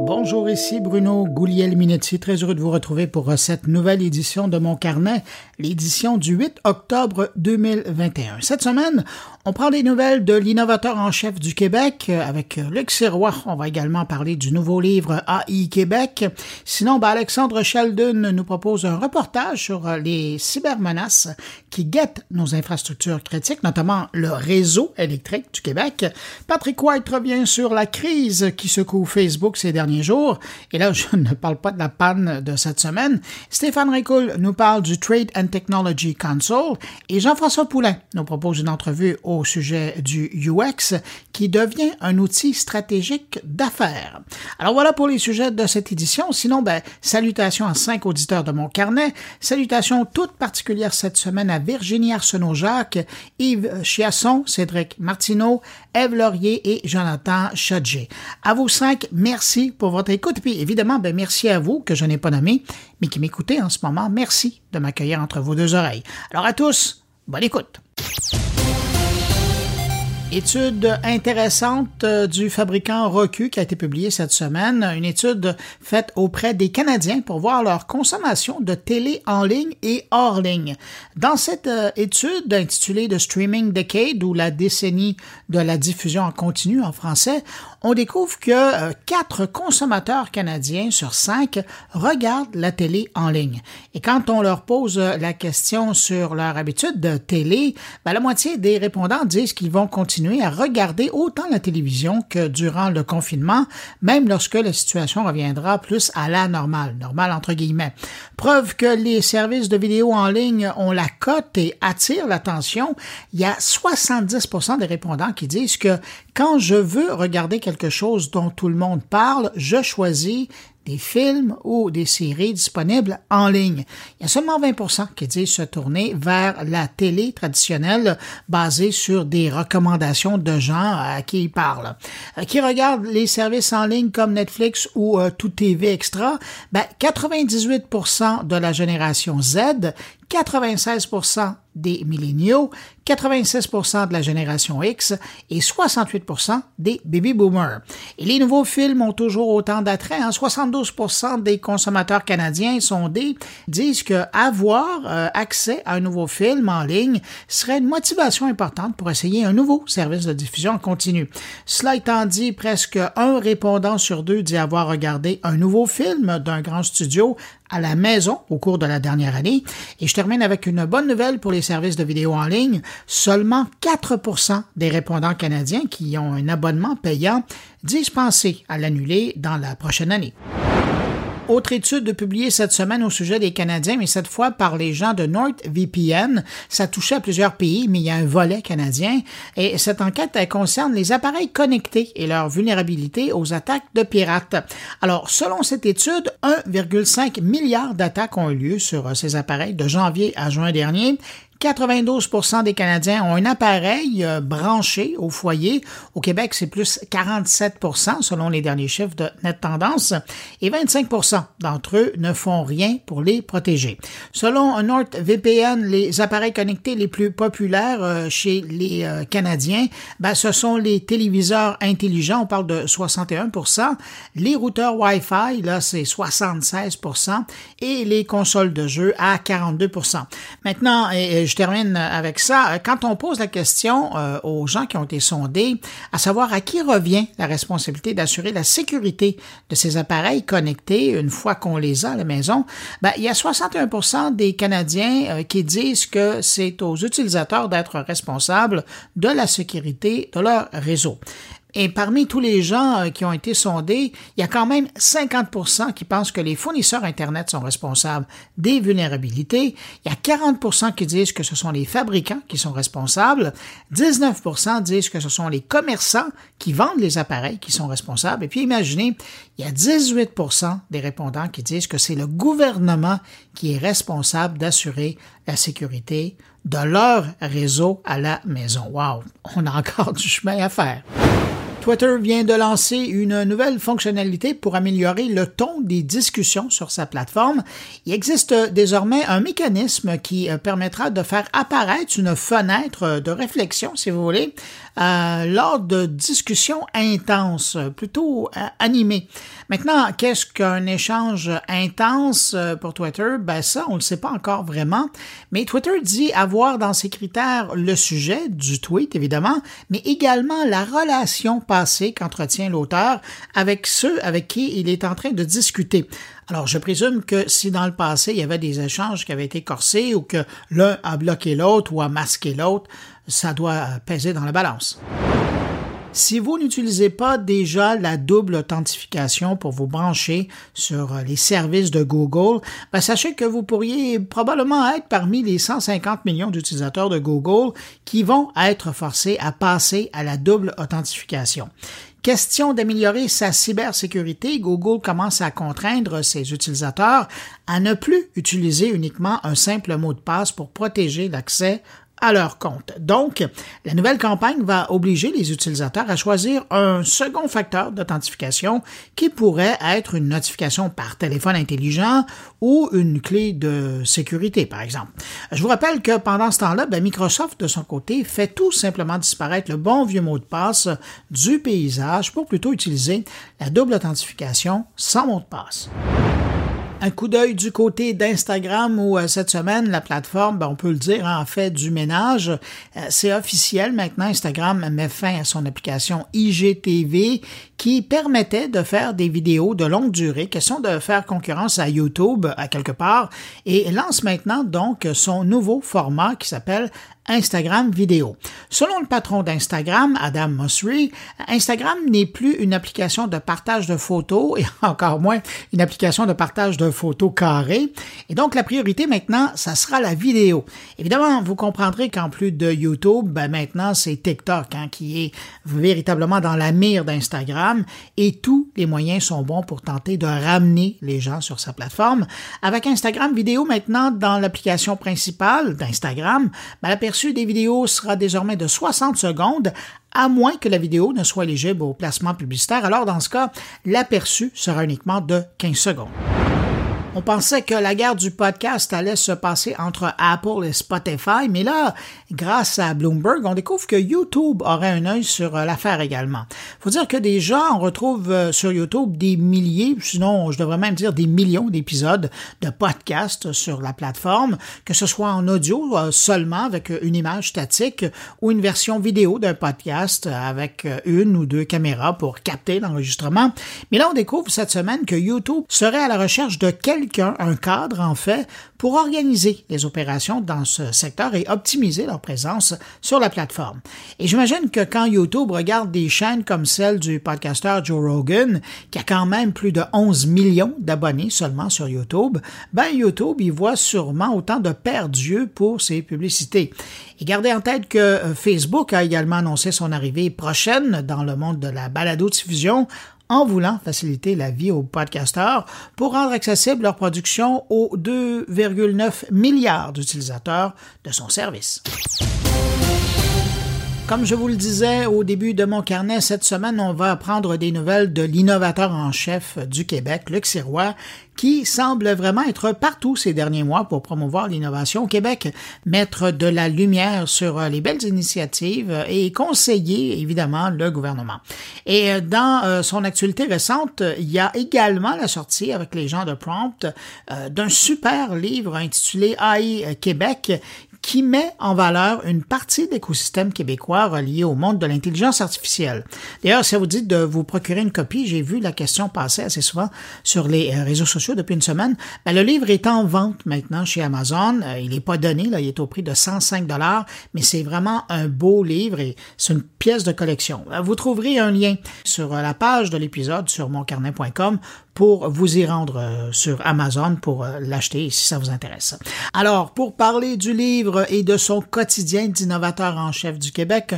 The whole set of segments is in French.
Bonjour, ici Bruno Gouliel-Minetti. Très heureux de vous retrouver pour cette nouvelle édition de mon carnet, l'édition du 8 octobre 2021. Cette semaine, on prend des nouvelles de l'innovateur en chef du Québec avec Luc Sirois. On va également parler du nouveau livre AI Québec. Sinon, ben, Alexandre Sheldon nous propose un reportage sur les cybermenaces qui guettent nos infrastructures critiques, notamment le réseau électrique du Québec. Patrick White revient sur la crise qui secoue Facebook ces derniers Et là, je ne parle pas de la panne de cette semaine. Stéphane Ricoul nous parle du Trade and Technology Council et Jean-François Poulain nous propose une entrevue au sujet du UX qui devient un outil stratégique d'affaires. Alors voilà pour les sujets de cette édition. Sinon, ben, salutations à cinq auditeurs de mon carnet. Salutations toutes particulières cette semaine à Virginie Arsenault-Jacques, Yves Chiasson, Cédric Martineau, Eve Laurier et Jonathan Chadjé. À vous cinq, merci pour votre écoute. Puis évidemment, ben, merci à vous que je n'ai pas nommé, mais qui m'écoutez en ce moment. Merci de m'accueillir entre vos deux oreilles. Alors à tous, bonne écoute. Étude intéressante euh, du fabricant Roku qui a été publiée cette semaine, une étude faite auprès des Canadiens pour voir leur consommation de télé en ligne et hors ligne. Dans cette euh, étude intitulée The Streaming Decade ou la décennie de la diffusion en continu en français, on découvre que euh, quatre consommateurs canadiens sur cinq regardent la télé en ligne. Et quand on leur pose la question sur leur habitude de télé, ben, la moitié des répondants disent qu'ils vont continuer à regarder autant la télévision que durant le confinement, même lorsque la situation reviendra plus à la normale, normale entre guillemets. Preuve que les services de vidéo en ligne ont la cote et attirent l'attention, il y a 70% des répondants qui disent que quand je veux regarder quelque chose dont tout le monde parle, je choisis des films ou des séries disponibles en ligne. Il y a seulement 20% qui disent se tourner vers la télé traditionnelle basée sur des recommandations de gens à qui ils parlent. Euh, qui regardent les services en ligne comme Netflix ou euh, Tout TV Extra, ben, 98% de la génération Z 96 des milléniaux, 86% de la génération X et 68% des baby boomers. Les nouveaux films ont toujours autant d'attrait. Hein? 72% des consommateurs canadiens sondés disent que avoir euh, accès à un nouveau film en ligne serait une motivation importante pour essayer un nouveau service de diffusion en continu. Cela étant dit, presque un répondant sur deux dit avoir regardé un nouveau film d'un grand studio à la maison au cours de la dernière année. Et je termine avec une bonne nouvelle pour les services de vidéo en ligne. Seulement 4% des répondants canadiens qui ont un abonnement payant disent penser à l'annuler dans la prochaine année. Autre étude publiée cette semaine au sujet des Canadiens, mais cette fois par les gens de NordVPN. Ça touchait à plusieurs pays, mais il y a un volet canadien. Et cette enquête, concerne les appareils connectés et leur vulnérabilité aux attaques de pirates. Alors, selon cette étude, 1,5 milliard d'attaques ont eu lieu sur ces appareils de janvier à juin dernier 92% des Canadiens ont un appareil euh, branché au foyer. Au Québec, c'est plus 47% selon les derniers chiffres de Net Tendance. Et 25% d'entre eux ne font rien pour les protéger. Selon NordVPN, les appareils connectés les plus populaires euh, chez les euh, Canadiens, ben, ce sont les téléviseurs intelligents, on parle de 61% les routeurs Wi-Fi, là, c'est 76% et les consoles de jeux à 42% Maintenant, je je termine avec ça. Quand on pose la question euh, aux gens qui ont été sondés, à savoir à qui revient la responsabilité d'assurer la sécurité de ces appareils connectés une fois qu'on les a à la maison, ben, il y a 61% des Canadiens euh, qui disent que c'est aux utilisateurs d'être responsables de la sécurité de leur réseau. Et parmi tous les gens euh, qui ont été sondés, il y a quand même 50% qui pensent que les fournisseurs Internet sont responsables des vulnérabilités. Il y a 40% qui disent que ce sont les fabricants qui sont responsables. 19% disent que ce sont les commerçants qui vendent les appareils qui sont responsables. Et puis imaginez, il y a 18 des répondants qui disent que c'est le gouvernement qui est responsable d'assurer la sécurité de leur réseau à la maison. Wow, on a encore du chemin à faire. Twitter vient de lancer une nouvelle fonctionnalité pour améliorer le ton des discussions sur sa plateforme. Il existe désormais un mécanisme qui euh, permettra de faire apparaître une fenêtre de réflexion, si vous voulez, euh, lors de discussions intenses, plutôt euh, animées. Maintenant, qu'est-ce qu'un échange intense pour Twitter? Ben ça, on ne le sait pas encore vraiment, mais Twitter dit avoir dans ses critères le sujet du tweet, évidemment, mais également la relation qu'entretient l'auteur avec ceux avec qui il est en train de discuter. Alors, je présume que si dans le passé, il y avait des échanges qui avaient été corsés ou que l'un a bloqué l'autre ou a masqué l'autre, ça doit peser dans la balance. Si vous n'utilisez pas déjà la double authentification pour vous brancher sur les services de Google, ben sachez que vous pourriez probablement être parmi les 150 millions d'utilisateurs de Google qui vont être forcés à passer à la double authentification. Question d'améliorer sa cybersécurité, Google commence à contraindre ses utilisateurs à ne plus utiliser uniquement un simple mot de passe pour protéger l'accès à leur compte. Donc, la nouvelle campagne va obliger les utilisateurs à choisir un second facteur d'authentification qui pourrait être une notification par téléphone intelligent ou une clé de sécurité, par exemple. Je vous rappelle que pendant ce temps-là, ben, Microsoft, de son côté, fait tout simplement disparaître le bon vieux mot de passe du paysage pour plutôt utiliser la double authentification sans mot de passe. Un coup d'œil du côté d'Instagram où euh, cette semaine, la plateforme, ben, on peut le dire, en fait du ménage. Euh, c'est officiel maintenant. Instagram met fin à son application IGTV qui permettait de faire des vidéos de longue durée, question de faire concurrence à YouTube à quelque part, et lance maintenant donc son nouveau format qui s'appelle Instagram vidéo. Selon le patron d'Instagram, Adam Mosseri, Instagram n'est plus une application de partage de photos et encore moins une application de partage de photos carrées. Et donc, la priorité maintenant, ça sera la vidéo. Évidemment, vous comprendrez qu'en plus de YouTube, ben maintenant, c'est TikTok hein, qui est véritablement dans la mire d'Instagram et tous les moyens sont bons pour tenter de ramener les gens sur sa plateforme. Avec Instagram vidéo maintenant dans l'application principale d'Instagram, ben, la des vidéos sera désormais de 60 secondes, à moins que la vidéo ne soit éligible au placement publicitaire. Alors, dans ce cas, l'aperçu sera uniquement de 15 secondes. On pensait que la guerre du podcast allait se passer entre Apple et Spotify, mais là, grâce à Bloomberg, on découvre que YouTube aurait un œil sur euh, l'affaire également. Faut dire que déjà, on retrouve euh, sur YouTube des milliers, sinon je devrais même dire des millions d'épisodes de podcasts sur la plateforme, que ce soit en audio euh, seulement avec une image statique ou une version vidéo d'un podcast avec une ou deux caméras pour capter l'enregistrement. Mais là, on découvre cette semaine que YouTube serait à la recherche de quelques un cadre en fait, pour organiser les opérations dans ce secteur et optimiser leur présence sur la plateforme. Et j'imagine que quand YouTube regarde des chaînes comme celle du podcasteur Joe Rogan, qui a quand même plus de 11 millions d'abonnés seulement sur YouTube, ben YouTube y voit sûrement autant de perdus pour ses publicités. Et gardez en tête que euh, Facebook a également annoncé son arrivée prochaine dans le monde de la balado-diffusion en voulant faciliter la vie aux podcasteurs pour rendre accessible leur production aux 2,9 milliards d'utilisateurs de son service. Comme je vous le disais au début de mon carnet, cette semaine, on va apprendre des nouvelles de l'innovateur en chef du Québec, Luc Sirois, qui semble vraiment être partout ces derniers mois pour promouvoir l'innovation au Québec, mettre de la lumière sur les belles initiatives et conseiller évidemment le gouvernement. Et dans euh, son actualité récente, il y a également la sortie avec les gens de Prompt euh, d'un super livre intitulé AI Québec qui met en valeur une partie de l'écosystème québécois relié au monde de l'intelligence artificielle. D'ailleurs, ça vous dit de vous procurer une copie, j'ai vu la question passer assez souvent sur les euh, réseaux sociaux depuis une semaine. Ben, le livre est en vente maintenant chez Amazon. Euh, il n'est pas donné, là, il est au prix de 105 dollars, mais c'est vraiment un beau livre et c'est une pièce de collection. Euh, vous trouverez un lien sur la page de l'épisode sur moncarnet.com pour vous y rendre euh, sur Amazon pour euh, l'acheter si ça vous intéresse. Alors, pour parler du livre et de son quotidien d'innovateur en chef du Québec,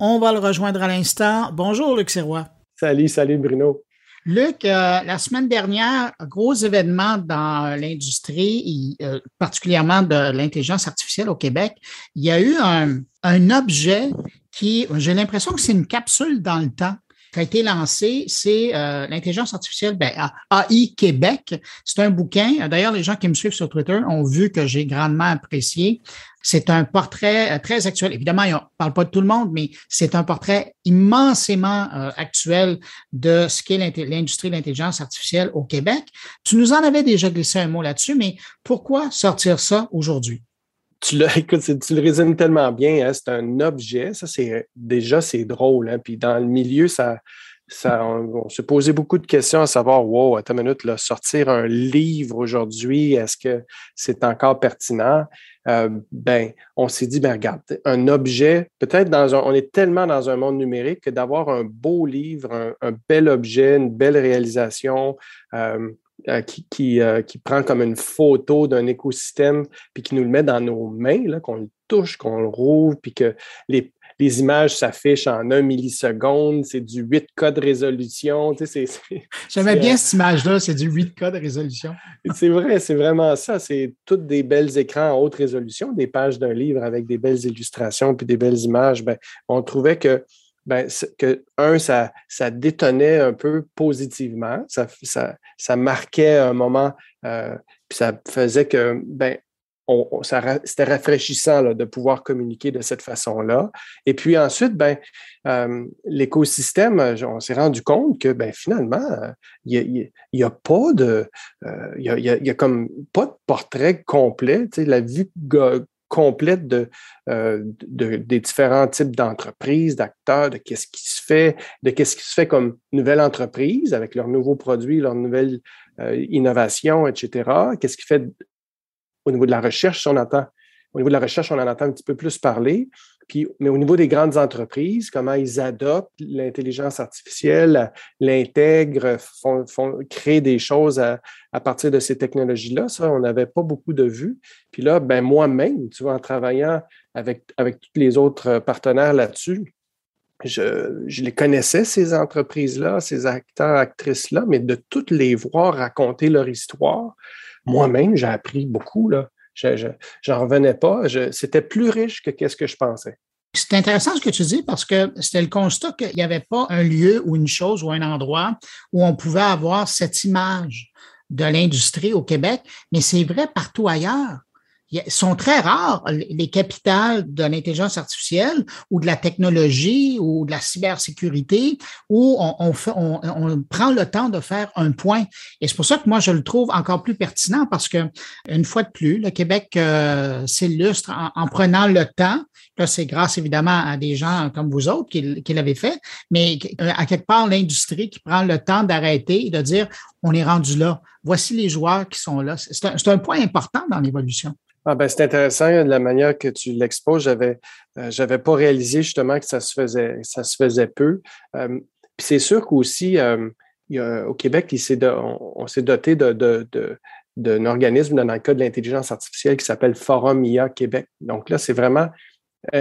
on va le rejoindre à l'instant. Bonjour, Luc Sirois. Salut, salut, Bruno. Luc, euh, la semaine dernière, gros événement dans l'industrie, particulièrement de l'intelligence artificielle au Québec. Il y a eu un, un objet qui, j'ai l'impression que c'est une capsule dans le temps qui a été lancé, c'est euh, l'intelligence artificielle, ben, AI Québec. C'est un bouquin. D'ailleurs, les gens qui me suivent sur Twitter ont vu que j'ai grandement apprécié. C'est un portrait euh, très actuel. Évidemment, on ne parle pas de tout le monde, mais c'est un portrait immensément euh, actuel de ce qu'est l'industrie de l'intelligence artificielle au Québec. Tu nous en avais déjà glissé un mot là-dessus, mais pourquoi sortir ça aujourd'hui? Tu le, écoute, tu le résumes tellement bien. Hein, c'est un objet. Ça, c'est déjà, c'est drôle. Hein, puis dans le milieu, ça, ça, on, se posait beaucoup de questions à savoir, wow, attends une minute, sortir un livre aujourd'hui, est-ce que c'est encore pertinent? Euh, ben, on s'est dit, ben, regarde, un objet, peut-être dans un, on est tellement dans un monde numérique que d'avoir un beau livre, un, bel objet, une belle réalisation, euh, euh, qui, euh, qui, prend comme une photo d'un écosystème, puis qui nous le met dans nos mains, qu'on le touche, qu'on le rouvre, puis que les, les images s'affichent en un milliseconde, c'est du 8K de résolution. Tu sais, J'aimais bien cette image-là, c'est du 8K de résolution. c'est vrai, c'est vraiment ça. C'est toutes des belles écrans en haute résolution, des pages d'un livre avec des belles illustrations puis des belles images. Ben, on trouvait que ben, que, un, ça, ça détonnait un peu positivement, ça, ça, ça marquait un moment, euh, puis ça faisait que, ben, on, c'était rafraîchissant de pouvoir communiquer de cette façon-là. Et puis ensuite, ben, euh, l'écosystème, on s'est rendu compte que ben, finalement, il n'y a, a, pas de, euh, il y a, y a, comme pas de portrait complet. La vue complète euh, de, des différents types d'entreprises, d'acteurs, de qu'est-ce qui se fait, de qu'est-ce qui se fait comme nouvelle entreprise avec leurs nouveaux produits, leurs nouvelles euh, innovations, etc. Qu'est-ce qui fait au niveau de la recherche, on au niveau de la recherche, on en entend un petit peu plus parler. Puis, mais au niveau des grandes entreprises, comment ils adoptent l'intelligence artificielle, l'intègrent, font, font, créent des choses à, partir de ces technologies-là, ça, on n'avait pas beaucoup de vues. Puis là, ben moi-même, tu vois, en travaillant avec, avec tous les autres partenaires là-dessus, je, je, les connaissais, ces entreprises-là, ces acteurs, actrices-là, mais de toutes les voir raconter leur histoire, moi-même, j'ai appris beaucoup. Là. Je n'en revenais pas. C'était plus riche que ce que je pensais. C'est intéressant ce que tu dis parce que c'était le constat qu'il n'y avait pas un lieu ou une chose ou un endroit où on pouvait avoir cette image de l'industrie au Québec, mais c'est vrai partout ailleurs sont très rares les capitales de l'intelligence artificielle ou de la technologie ou de la cybersécurité où on, fait, on, prend le temps de faire un point. Et c'est pour ça que moi, je le trouve encore plus pertinent parce que, une fois de plus, le Québec euh, s'illustre en, prenant le temps. Là, c'est grâce évidemment à des gens comme vous autres qui, qui l'avaient fait, mais euh, à quelque part, l'industrie qui prend le temps d'arrêter et de dire, on est rendu là. Voici les joueurs qui sont là. C'est un, point important dans l'évolution. Ah ben, c'est intéressant de la manière que tu l'exposes. J'avais euh, pas réalisé justement que ça se faisait ça se faisait peu. Euh, puis c'est sûr qu'aussi euh, au Québec, on, s'est doté d'un organisme dans le cas de l'intelligence artificielle qui s'appelle Forum IA Québec. Donc là, c'est vraiment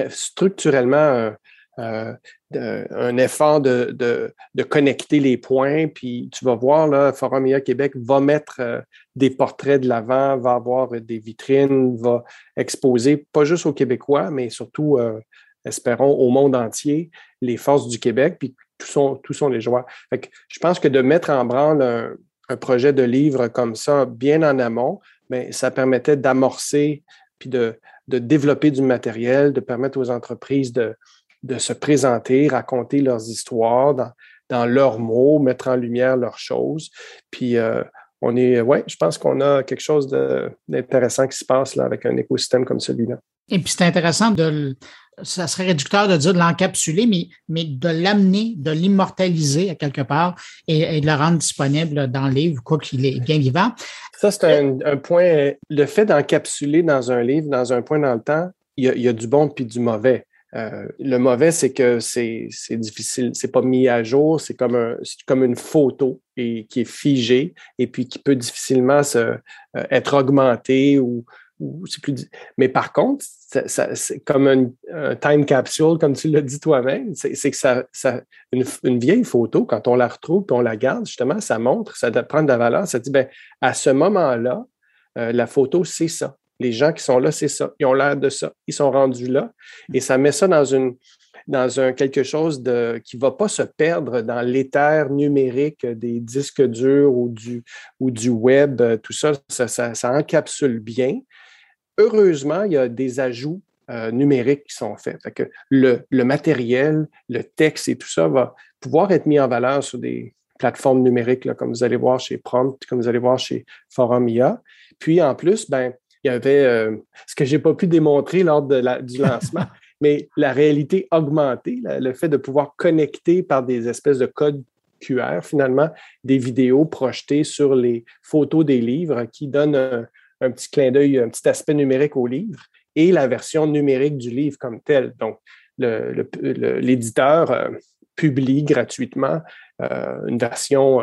structurellement euh, un effort de, connecter les points. Puis tu vas voir, là, Forum IA Québec va mettre euh, des portraits de l'avant, va avoir des vitrines, va exposer, pas juste aux Québécois, mais surtout, euh, espérons, au monde entier, les forces du Québec, puis tous sont, les joueurs. Fait je pense que de mettre en branle un, projet de livre comme ça, bien en amont, mais ça permettait d'amorcer puis de développer du matériel, de permettre aux entreprises de, de se présenter, raconter leurs histoires dans, dans leurs mots, mettre en lumière leurs choses. Puis euh, on est, ouais, je pense qu'on a quelque chose d'intéressant qui se passe là avec un écosystème comme celui-là. Et puis c'est intéressant de, ça serait réducteur de dire de l'encapsuler, mais, mais de l'amener, de l'immortaliser à quelque part et, de le rendre disponible dans le livre, quoi qu'il est bien vivant. Ça, c'est un, un, point. Le fait d'encapsuler dans un livre, dans un point dans le temps, il y a, il y a du bon puis du mauvais. Euh, le mauvais, c'est que c'est difficile, c'est pas mis à jour, c'est comme, un, comme une photo et, qui est figée et puis qui peut difficilement se, euh, être augmentée ou, c'est plus. Mais par contre, c'est comme un, time capsule, comme tu l'as dit toi-même, c'est que ça, ça une, une, vieille photo, quand on la retrouve et on la garde, justement, ça montre, ça prend de la valeur, ça dit, ben, à ce moment-là, euh, la photo, c'est ça les gens qui sont là, c'est ça. Ils ont l'air de ça. Ils sont rendus là. Et ça met ça dans une. dans un quelque chose de, qui ne va pas se perdre dans l'éther numérique des disques durs ou du, ou du web, tout ça ça, encapsule bien. Heureusement, il y a des ajouts euh, numériques qui sont faits. Fait que le, le, matériel, le texte et tout ça va pouvoir être mis en valeur sur des plateformes numériques, comme vous allez voir chez Prompt, comme vous allez voir chez Forum IA. Puis en plus, ben, il y avait euh, ce que je n'ai pas pu démontrer lors de la, du lancement, mais la réalité augmentée, le fait de pouvoir connecter par des espèces de codes QR, finalement, des vidéos projetées sur les photos des livres qui donnent un, petit clin d'œil, un petit aspect numérique au livre et la version numérique du livre comme tel. Donc, l'éditeur euh, publie gratuitement euh, une version,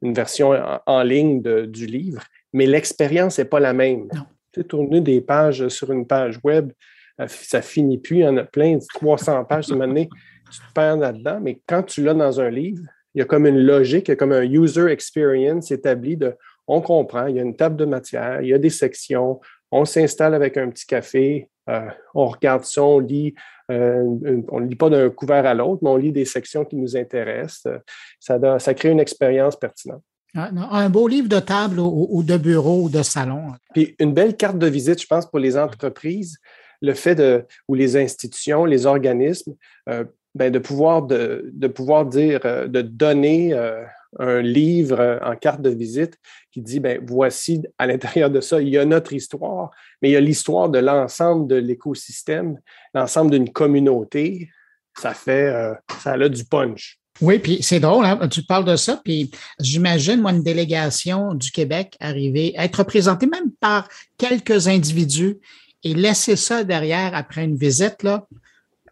une version en, ligne du livre, mais l'expérience n'est pas la même. Non tourner des pages sur une page web, euh, ça finit plus. Il y en a plein, 300 pages, une année, tu te perds là-dedans. Mais quand tu l'as dans un livre, il y a comme une logique, il y a comme un user experience établi de on comprend, il y a une table de matière, il y a des sections, on s'installe avec un petit café, euh, on regarde ça, on lit, euh, on ne lit pas d'un couvert à l'autre, mais on lit des sections qui nous intéressent. Ça, ça crée une expérience pertinente. Un beau livre de table ou, de bureau ou de salon. Puis une belle carte de visite, je pense, pour les entreprises, le fait de, ou les institutions, les organismes, euh, ben de, pouvoir de, de, pouvoir dire, euh, de donner euh, un livre en carte de visite qui dit, ben voici à l'intérieur de ça, il y a notre histoire, mais il y a l'histoire de l'ensemble de l'écosystème, l'ensemble d'une communauté. Ça fait, ça a du punch. Oui, puis c'est drôle, hein, tu parles de ça, puis j'imagine, moi, une délégation du Québec arriver, être représentée même par quelques individus et laisser ça derrière après une visite, là,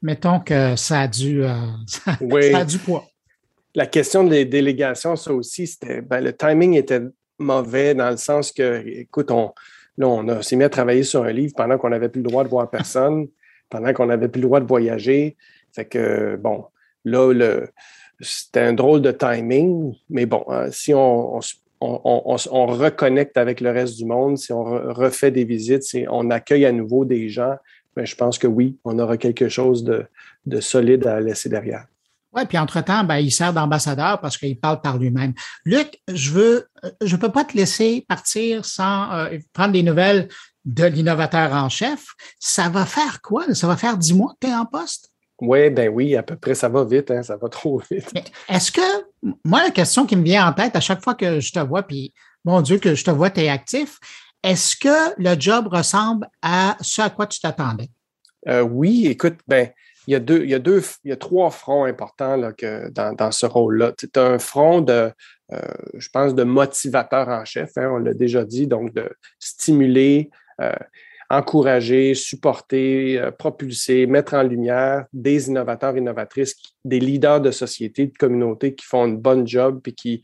mettons que ça a du, euh, ça, a du poids. La question des délégations, ça aussi, c'était, ben, le timing était mauvais dans le sens que, écoute, on, là, on s'est mis à travailler sur un livre pendant qu'on n'avait plus le droit de voir personne, pendant qu'on n'avait plus le droit de voyager. Fait que, bon, là, le, c'était un drôle de timing, mais bon, hein, si on, reconnecte avec le reste du monde, si on refait des visites, si on accueille à nouveau des gens, ben, je pense que oui, on aura quelque chose de, solide à laisser derrière. Oui, puis entre-temps, ben, il sert d'ambassadeur parce qu'il parle par lui-même. Luc, je veux, je peux pas te laisser partir sans euh, prendre des nouvelles de l'innovateur en chef. Ça va faire quoi? Ça va faire dix mois que tu es en poste? Oui, ben oui, à peu près, ça va vite, hein, ça va trop vite. Est-ce que, moi, la question qui me vient en tête à chaque fois que je te vois, puis mon Dieu, que je te vois, tu es actif, est-ce que le job ressemble à ce à quoi tu t'attendais? Euh, oui, écoute, ben, il y a deux, il y a deux, il y a trois fronts importants là, que dans, ce rôle-là. C'est un front de, euh, je pense, de motivateur en chef, hein, on l'a déjà dit, donc de stimuler, euh, encourager, supporter, euh, propulser, mettre en lumière des innovateurs, innovatrices, des leaders de société, de communauté qui font une bonne job puis qui,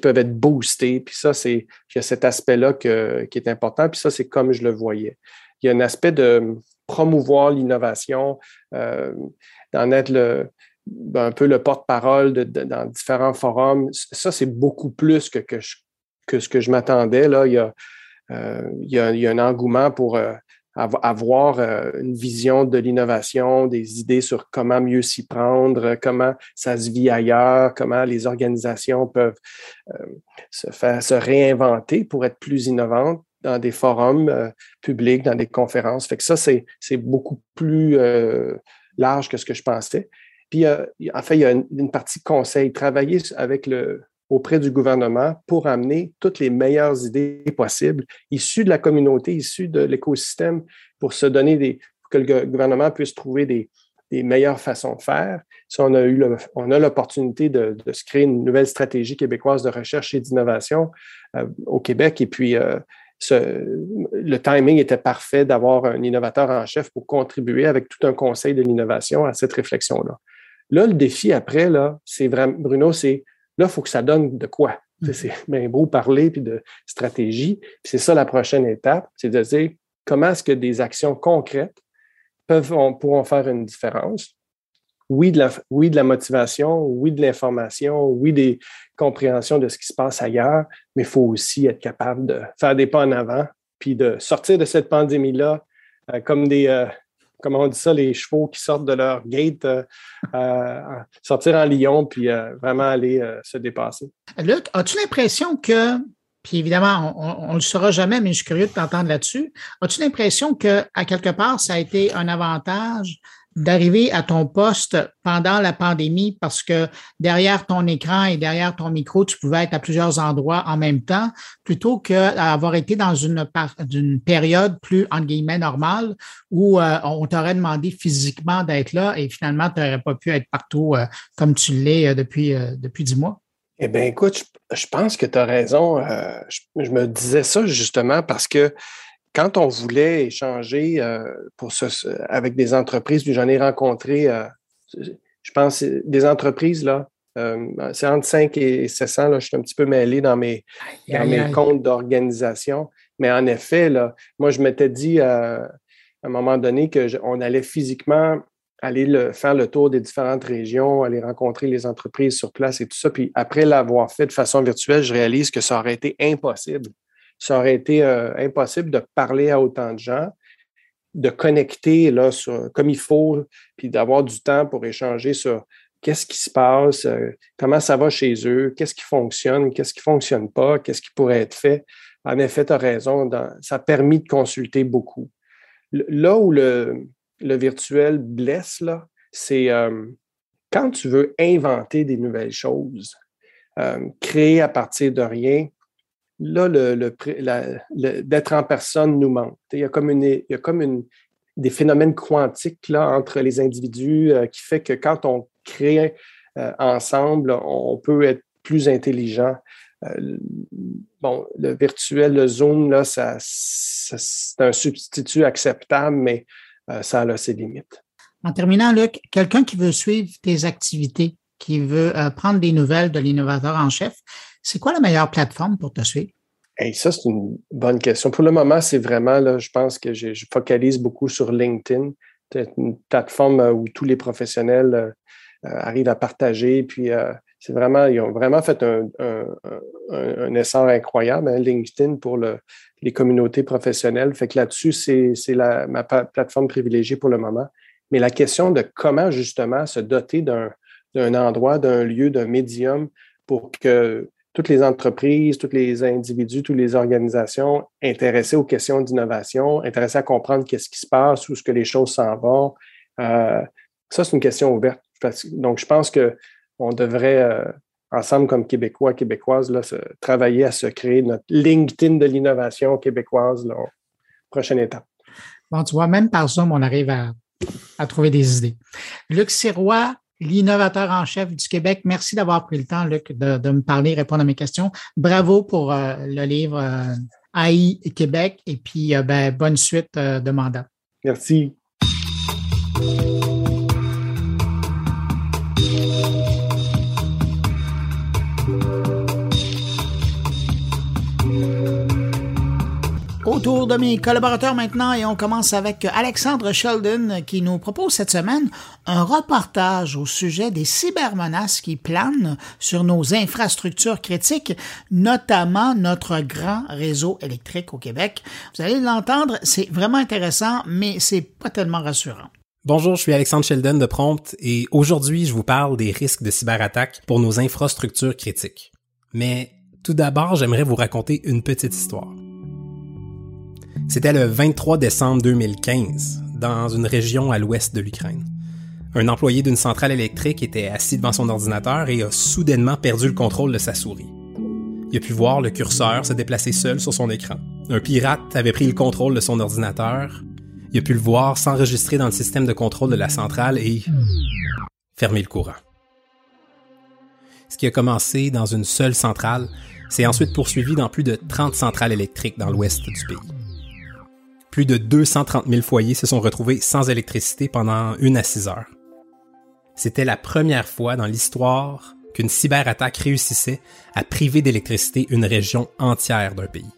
peuvent être boostés. Puis ça, c'est cet aspect-là qui est important. Puis ça, c'est comme je le voyais. Il y a un aspect de promouvoir l'innovation, euh, d'en être le, un peu le porte-parole dans différents forums. Ça, c'est beaucoup plus que, ce que je m'attendais. Là. Euh, il y, a, un engouement pour euh, avoir euh, une vision de l'innovation, des idées sur comment mieux s'y prendre, comment ça se vit ailleurs, comment les organisations peuvent se faire se réinventer pour être plus innovantes dans des forums publics, dans des conférences. Fait que ça, c'est beaucoup plus large que ce que je pensais. Puis, en fait, il y a une partie conseil, travailler avec le, auprès du gouvernement pour amener toutes les meilleures idées possibles, issues de la communauté, issues de l'écosystème, pour se donner des, que le gouvernement puisse trouver des, meilleures façons de faire. On a eu on a l'opportunité de, se créer une nouvelle stratégie québécoise de recherche et d'innovation euh, au Québec. Et puis, euh, le timing était parfait d'avoir un innovateur en chef pour contribuer avec tout un conseil de l'innovation à cette réflexion-là. Là, le défi après, là, c'est vraiment, Bruno, c'est Là, il faut que ça donne de quoi. Mm-hmm. C'est bien beau parler puis de stratégie. c'est ça la prochaine étape, c'est de dire comment est-ce que des actions concrètes peuvent, pourront faire une différence. Oui de, la, oui, de la motivation, oui, de l'information, oui, des compréhensions de ce qui se passe ailleurs, mais il faut aussi être capable de faire des pas en avant, puis de sortir de cette pandémie-là euh, comme des, euh, comment on dit ça, les chevaux qui sortent de leur gate, sortir en lion, puis vraiment aller se dépasser. Luc, as-tu l'impression que puis évidemment, on ne le saura jamais, mais je suis curieux de t'entendre là-dessus. As-tu l'impression que, à quelque part, ça a été un avantage d'arriver à ton poste pendant la pandémie parce que derrière ton écran et derrière ton micro, tu pouvais être à plusieurs endroits en même temps, plutôt qu'avoir été dans une, période plus, entre guillemets, normale où euh, on t'aurait demandé physiquement d'être là et finalement, tu n'aurais pas pu être partout euh, comme tu l'es euh, depuis, depuis dix mois? Eh bien, écoute, je, pense que tu as raison. je, me disais ça justement parce que quand on voulait échanger euh, pour avec des entreprises, j'en ai rencontré, euh, je pense, des entreprises, là, euh, c'est entre 5 et 700, là, je suis un petit peu mêlé dans mes, mes comptes d'organisation. Mais en effet, là, moi, je m'étais dit à un moment donné qu'on allait physiquement aller le, faire le tour des différentes régions, aller rencontrer les entreprises sur place et tout ça. Puis après l'avoir fait de façon virtuelle, je réalise que ça aurait été impossible ça aurait été euh, impossible de parler à autant de gens, de connecter là, comme il faut, puis d'avoir du temps pour échanger sur qu'est-ce qui se passe, euh, comment ça va chez eux, qu'est-ce qui fonctionne, qu'est-ce qui ne fonctionne pas, qu'est-ce qui pourrait être fait. En effet, tu as raison, ça a permis de consulter beaucoup. Là où le, virtuel blesse, c'est euh, quand tu veux inventer des nouvelles choses, créer à partir de rien, là, le, d'être en personne nous manque. Il y a comme, une, il y a comme une, des phénomènes quantiques là, entre les individus euh, qui fait que quand on crée euh, ensemble, on peut être plus intelligent. Euh, bon, le virtuel, le Zoom, là, ça, c'est un substitut acceptable, mais ça a ses limites. En terminant, Luc, quelqu'un qui veut suivre tes activités, qui veut prendre des nouvelles de l'innovateur en chef, c'est quoi la meilleure plateforme pour te suivre? ça, c'est une bonne question. Pour le moment, c'est vraiment, là, je pense que je, focalise beaucoup sur LinkedIn. C'est une plateforme euh, où tous les professionnels euh, euh, arrivent à partager. Puis, c'est vraiment, ils ont vraiment fait un, un, essor incroyable, hein, LinkedIn, pour le, les communautés professionnelles. Fait que là-dessus, c'est ma plateforme privilégiée pour le moment. Mais la question de comment justement se doter d'un endroit, d'un lieu, d'un médium pour que toutes les entreprises, tous les individus, toutes les organisations intéressées aux questions d'innovation, intéressées à comprendre qu'est-ce qui se passe, où est-ce que les choses s'en vont. Euh, ça, c'est une question ouverte. Donc, je pense qu'on devrait, euh, ensemble comme Québécois, Québécoises, là, travailler à se créer notre LinkedIn de l'innovation québécoise, là, prochaine étape. Bon, tu vois, même par Zoom, on arrive à, à trouver des idées. Luc Sirois, l'innovateur en chef du Québec. Merci d'avoir pris le temps, Luc, de, me parler, répondre à mes questions. Bravo pour euh, le livre euh, AI Québec et puis euh, ben, bonne suite de mandat. Merci. Autour de mes collaborateurs maintenant et on commence avec Alexandre Sheldon qui nous propose cette semaine un reportage au sujet des cybermenaces qui planent sur nos infrastructures critiques, notamment notre grand réseau électrique au Québec. Vous allez l'entendre, c'est vraiment intéressant, mais c'est pas tellement rassurant. Bonjour, je suis Alexandre Sheldon de Prompt et aujourd'hui je vous parle des risques de cyberattaques pour nos infrastructures critiques. Mais tout d'abord, j'aimerais vous raconter une petite histoire. C'était le 23 décembre 2015, dans une région à l'ouest de l'Ukraine. Un employé d'une centrale électrique était assis devant son ordinateur et a soudainement perdu le contrôle de sa souris. Il a pu voir le curseur se déplacer seul sur son écran. Un pirate avait pris le contrôle de son ordinateur. Il a pu le voir s'enregistrer dans le système de contrôle de la centrale et fermer le courant. Ce qui a commencé dans une seule centrale s'est ensuite poursuivi dans plus de 30 centrales électriques dans l'ouest du pays plus de 230 000 foyers se sont retrouvés sans électricité pendant une à six heures. C'était la première fois dans l'histoire qu'une cyberattaque réussissait à priver d'électricité une région entière d'un pays.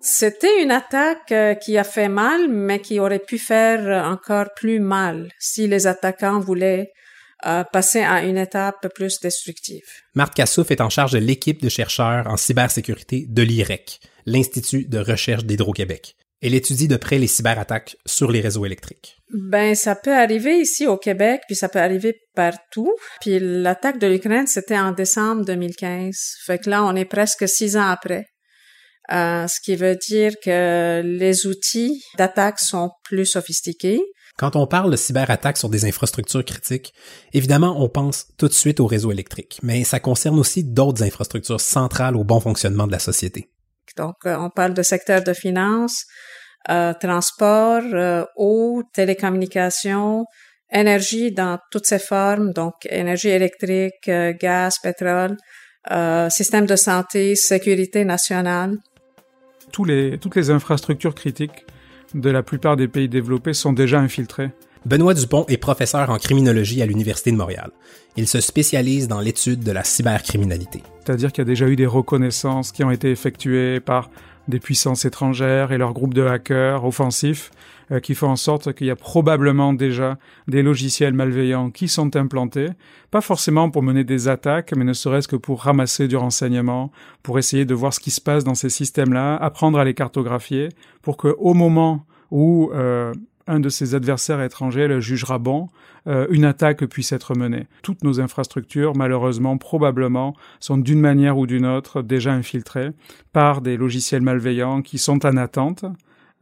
C'était une attaque euh, qui a fait mal, mais qui aurait pu faire encore plus mal si les attaquants voulaient euh, passer à une étape plus destructive. Marc Cassouf est en charge de l'équipe de chercheurs en cybersécurité de l'IREC, l'Institut de recherche d'Hydro-Québec. Elle étudie de près les cyberattaques sur les réseaux électriques. Ben, ça peut arriver ici au Québec, puis ça peut arriver partout. Puis l'attaque de l'Ukraine, c'était en décembre 2015. Fait que là, on est presque six ans après. Euh, ce qui veut dire que les outils d'attaque sont plus sophistiqués. Quand on parle de cyberattaque sur des infrastructures critiques, évidemment, on pense tout de suite au réseau électrique, mais ça concerne aussi d'autres infrastructures centrales au bon fonctionnement de la société. Donc, euh, on parle de secteur de finance, euh, transport, euh, eau, télécommunications, énergie dans toutes ses formes, donc énergie électrique, euh, gaz, pétrole, système de santé, sécurité nationale. Tous les, toutes les infrastructures critiques de la plupart des pays développés sont déjà infiltrées. Benoît Dupont est professeur en criminologie à l'Université de Montréal. Il se spécialise dans l'étude de la cybercriminalité. C'est-à-dire qu'il y a déjà eu des reconnaissances qui ont été effectuées par des puissances étrangères et leurs groupes de hackers offensifs euh, qui font en sorte qu'il y a probablement déjà des logiciels malveillants qui sont implantés, pas forcément pour mener des attaques, mais ne serait-ce que pour ramasser du renseignement, pour essayer de voir ce qui se passe dans ces systèmes-là, apprendre à les cartographier, pour que au moment où euh, un de ses adversaires étrangers le jugera bon, euh, une attaque puisse être menée. Toutes nos infrastructures, malheureusement, probablement, sont d'une manière ou d'une autre déjà infiltrées par des logiciels malveillants qui sont en attente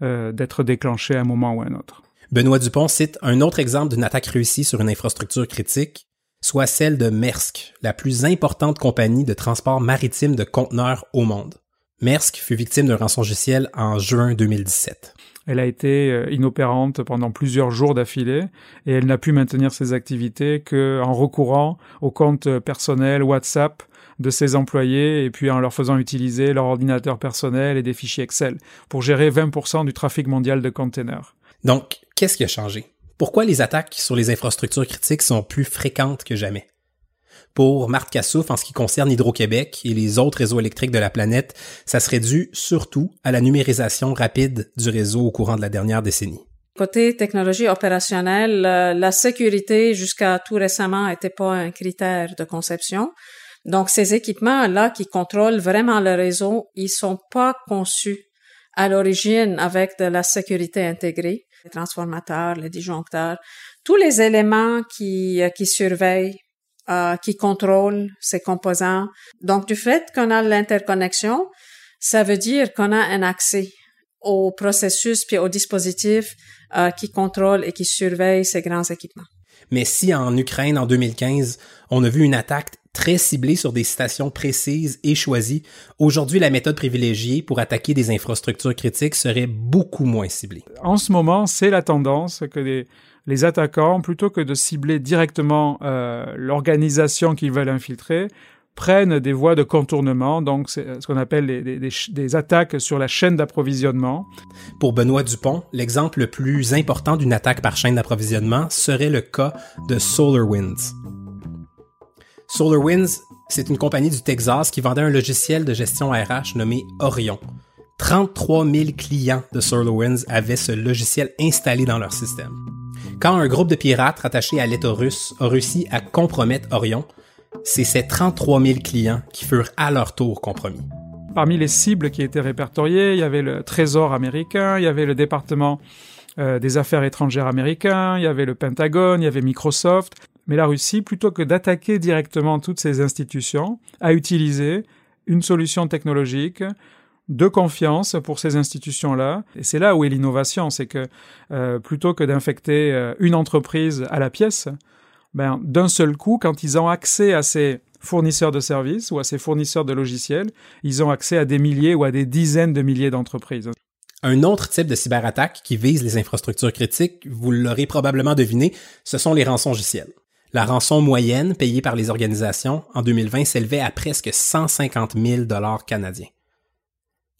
euh, d'être déclenchés à un moment ou à un autre. Benoît Dupont cite un autre exemple d'une attaque réussie sur une infrastructure critique, soit celle de Maersk, la plus importante compagnie de transport maritime de conteneurs au monde. Maersk fut victime d'un rançongiciel en juin 2017. Elle a été euh, inopérante pendant plusieurs jours d'affilée et elle n'a pu maintenir ses activités qu'en recourant au compte personnel WhatsApp de ses employés et puis en leur faisant utiliser leur ordinateur personnel et des fichiers Excel pour gérer 20% du trafic mondial de containers. Donc, qu'est-ce qui a changé? Pourquoi les attaques sur les infrastructures critiques sont plus fréquentes que jamais? Pour Marthe Cassouf, en ce qui concerne Hydro-Québec et les autres réseaux électriques de la planète, ça serait dû surtout à la numérisation rapide du réseau au courant de la dernière décennie. Côté technologie opérationnelle, euh, la sécurité jusqu'à tout récemment n'était pas un critère de conception. Donc ces équipements-là qui contrôlent vraiment le réseau, ils sont pas conçus à l'origine avec de la sécurité intégrée. Les transformateurs, les disjoncteurs, tous les éléments qui, euh, qui surveillent euh, qui contrôle ces composants. Donc, du fait qu'on a l'interconnexion, ça veut dire qu'on a un accès au processus puis au dispositif euh, qui contrôle et qui surveille ces grands équipements. Mais si en Ukraine, en 2015, on a vu une attaque très ciblée sur des stations précises et choisies, aujourd'hui, la méthode privilégiée pour attaquer des infrastructures critiques serait beaucoup moins ciblée. En ce moment, c'est la tendance que les, les attaquants, plutôt que de cibler directement euh, l'organisation qu'ils veulent infiltrer, prennent des voies de contournement, donc c'est ce qu'on appelle des, attaques sur la chaîne d'approvisionnement. Pour Benoît Dupont, l'exemple le plus important d'une attaque par chaîne d'approvisionnement serait le cas de SolarWinds. SolarWinds, c'est une compagnie du Texas qui vendait un logiciel de gestion RH nommé Orion. 33 000 clients de SolarWinds avaient ce logiciel installé dans leur système. Quand un groupe de pirates rattachés à l'État russe a réussi à compromettre Orion, c'est ces 33 000 clients qui furent à leur tour compromis. Parmi les cibles qui étaient répertoriées, il y avait le Trésor américain, il y avait le département euh, des affaires étrangères américain, il y avait le Pentagone, il y avait Microsoft. Mais la Russie, plutôt que d'attaquer directement toutes ces institutions, a utilisé une solution technologique de confiance pour ces institutions-là. Et c'est là où est l'innovation, c'est que euh, plutôt que d'infecter euh, une entreprise à la pièce, ben, d'un seul coup, quand ils ont accès à ces fournisseurs de services ou à ces fournisseurs de logiciels, ils ont accès à des milliers ou à des dizaines de milliers d'entreprises. Un autre type de cyberattaque qui vise les infrastructures critiques, vous l'aurez probablement deviné, ce sont les rançongiciels. La rançon moyenne payée par les organisations en 2020 s'élevait à presque 150 000 dollars canadiens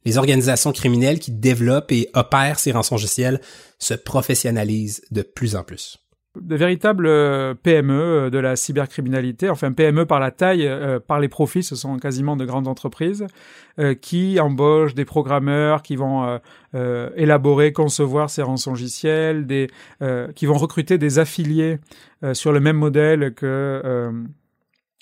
les organisations criminelles qui développent et opèrent ces rançongiciels se professionnalisent de plus en plus. De véritables euh, PME euh, de la cybercriminalité, enfin PME par la taille, euh, par les profits, ce sont quasiment de grandes entreprises qui embauchent des programmeurs, qui vont élaborer, concevoir ces rançongiciels, des, qui vont recruter des affiliés sur le même modèle que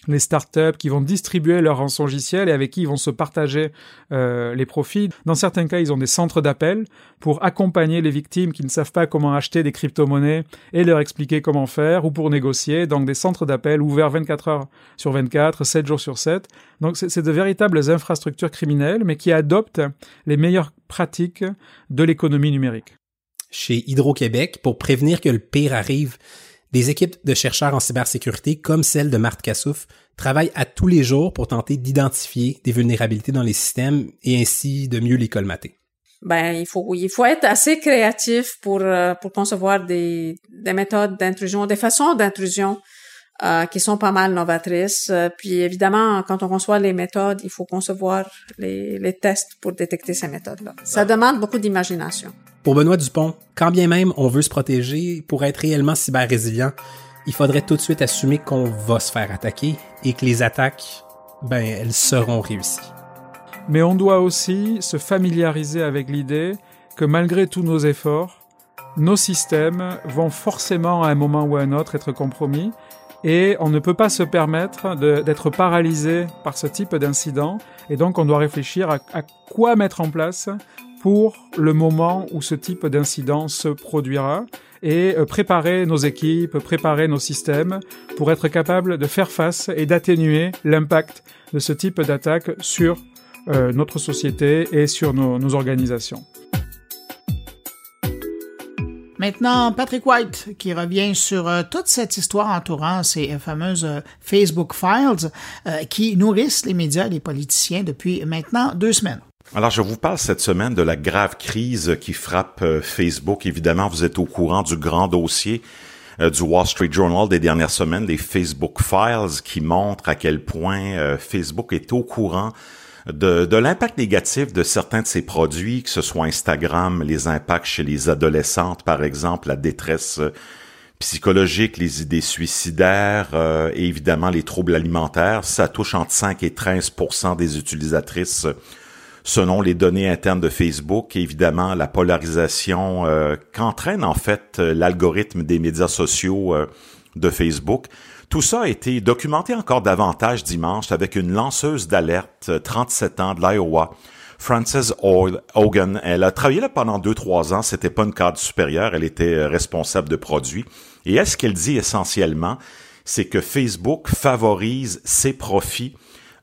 les startups qui vont distribuer leur rançongiciel et avec qui ils vont se partager euh, les profits. Dans certains cas, ils ont des centres d'appel pour accompagner les victimes qui ne savent pas comment acheter des crypto-monnaies et leur expliquer comment faire ou pour négocier. Donc des centres d'appel ouverts 24 heures sur 24, 7 jours sur 7. Donc c'est de véritables infrastructures criminelles mais qui adoptent les meilleures pratiques de l'économie numérique. Chez Hydro-Québec, pour prévenir que le pire arrive, des équipes de chercheurs en cybersécurité, comme celle de Marthe Cassouf, travaillent à tous les jours pour tenter d'identifier des vulnérabilités dans les systèmes et ainsi de mieux les colmater. Ben, il faut, il faut être assez créatif pour, euh, pour concevoir des, des méthodes d'intrusion, des façons d'intrusion euh, qui sont pas mal novatrices. Euh, puis évidemment, quand on conçoit les méthodes, il faut concevoir les, les tests pour détecter ces méthodes-là. Ça demande beaucoup d'imagination. Pour Benoît Dupont, quand bien même on veut se protéger, pour être réellement cyber-résilient, il faudrait tout de suite assumer qu'on va se faire attaquer et que les attaques, ben, elles seront réussies. Mais on doit aussi se familiariser avec l'idée que malgré tous nos efforts, nos systèmes vont forcément à un moment ou à un autre être compromis et on ne peut pas se permettre d'être paralysé par ce type d'incident et donc on doit réfléchir à, à quoi mettre en place pour le moment où ce type d'incident se produira et euh, préparer nos équipes, préparer nos systèmes pour être capable de faire face et d'atténuer l'impact de ce type d'attaque sur euh, notre société et sur nos, organisations. Maintenant, Patrick White qui revient sur euh, toute cette histoire entourant ces fameuses Facebook Files qui nourrissent les médias et les politiciens depuis maintenant deux semaines. Alors, je vous parle cette semaine de la grave crise qui frappe euh, Facebook. Évidemment, vous êtes au courant du grand dossier euh, du Wall Street Journal des dernières semaines, des Facebook Files, qui montrent à quel point euh, Facebook est au courant de, de l'impact négatif de certains de ses produits, que ce soit Instagram, les impacts chez les adolescentes, par exemple, la détresse psychologique, les idées suicidaires et évidemment les troubles alimentaires. Ça touche entre 5 et 13% des utilisatrices selon les données internes de Facebook, évidemment la polarisation euh, qu'entraîne en fait euh, l'algorithme des médias sociaux euh, de Facebook. Tout ça a été documenté encore davantage dimanche avec une lanceuse d'alerte, 37 ans, de l'Iowa, Frances Hogan. Elle a travaillé là pendant deux, trois ans. C'était pas une cadre supérieure. Elle était responsable de produits. Et est ce qu'elle dit essentiellement, c'est que Facebook favorise ses profits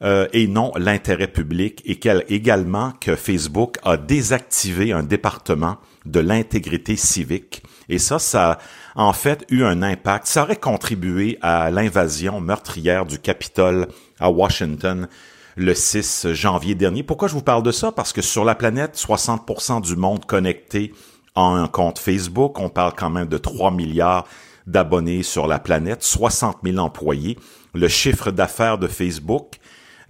euh, et non l'intérêt public et qu'elle également que Facebook a désactivé un département de l'intégrité civique et ça ça a en fait eu un impact ça aurait contribué à l'invasion meurtrière du Capitole à Washington le 6 janvier dernier. Pourquoi je vous parle de ça? Parce que sur la planète, 60% du monde connecté a un compte Facebook, on parle quand même de 3 milliards d'abonnés sur la planète, 60 000 employés. Le chiffre d'affaires de Facebook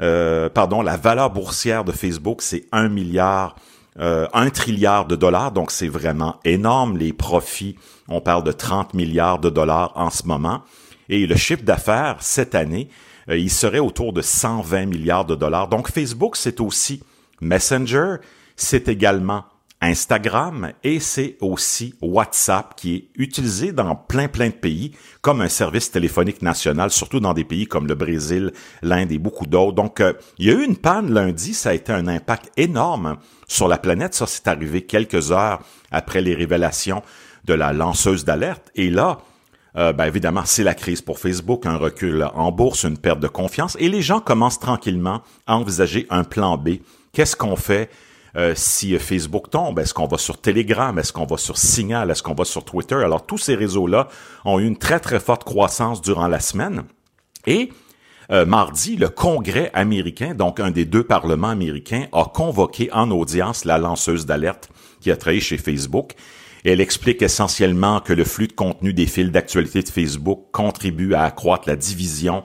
euh, pardon, la valeur boursière de Facebook, c'est un milliard, euh, un trilliard de dollars, donc c'est vraiment énorme. Les profits, on parle de 30 milliards de dollars en ce moment. Et le chiffre d'affaires cette année, euh, il serait autour de 120 milliards de dollars. Donc Facebook, c'est aussi Messenger, c'est également Instagram et c'est aussi WhatsApp qui est utilisé dans plein plein de pays comme un service téléphonique national, surtout dans des pays comme le Brésil, l'Inde et beaucoup d'autres. Donc, euh, il y a eu une panne lundi, ça a été un impact énorme sur la planète. Ça, c'est arrivé quelques heures après les révélations de la lanceuse d'alerte. Et là, euh, ben évidemment, c'est la crise pour Facebook, un recul en bourse, une perte de confiance, et les gens commencent tranquillement à envisager un plan B. Qu'est-ce qu'on fait euh, si Facebook tombe, est-ce qu'on va sur Telegram, est-ce qu'on va sur Signal, est-ce qu'on va sur Twitter? Alors tous ces réseaux-là ont eu une très très forte croissance durant la semaine. Et euh, mardi, le Congrès américain, donc un des deux parlements américains, a convoqué en audience la lanceuse d'alerte qui a travaillé chez Facebook. Elle explique essentiellement que le flux de contenu des fils d'actualité de Facebook contribue à accroître la division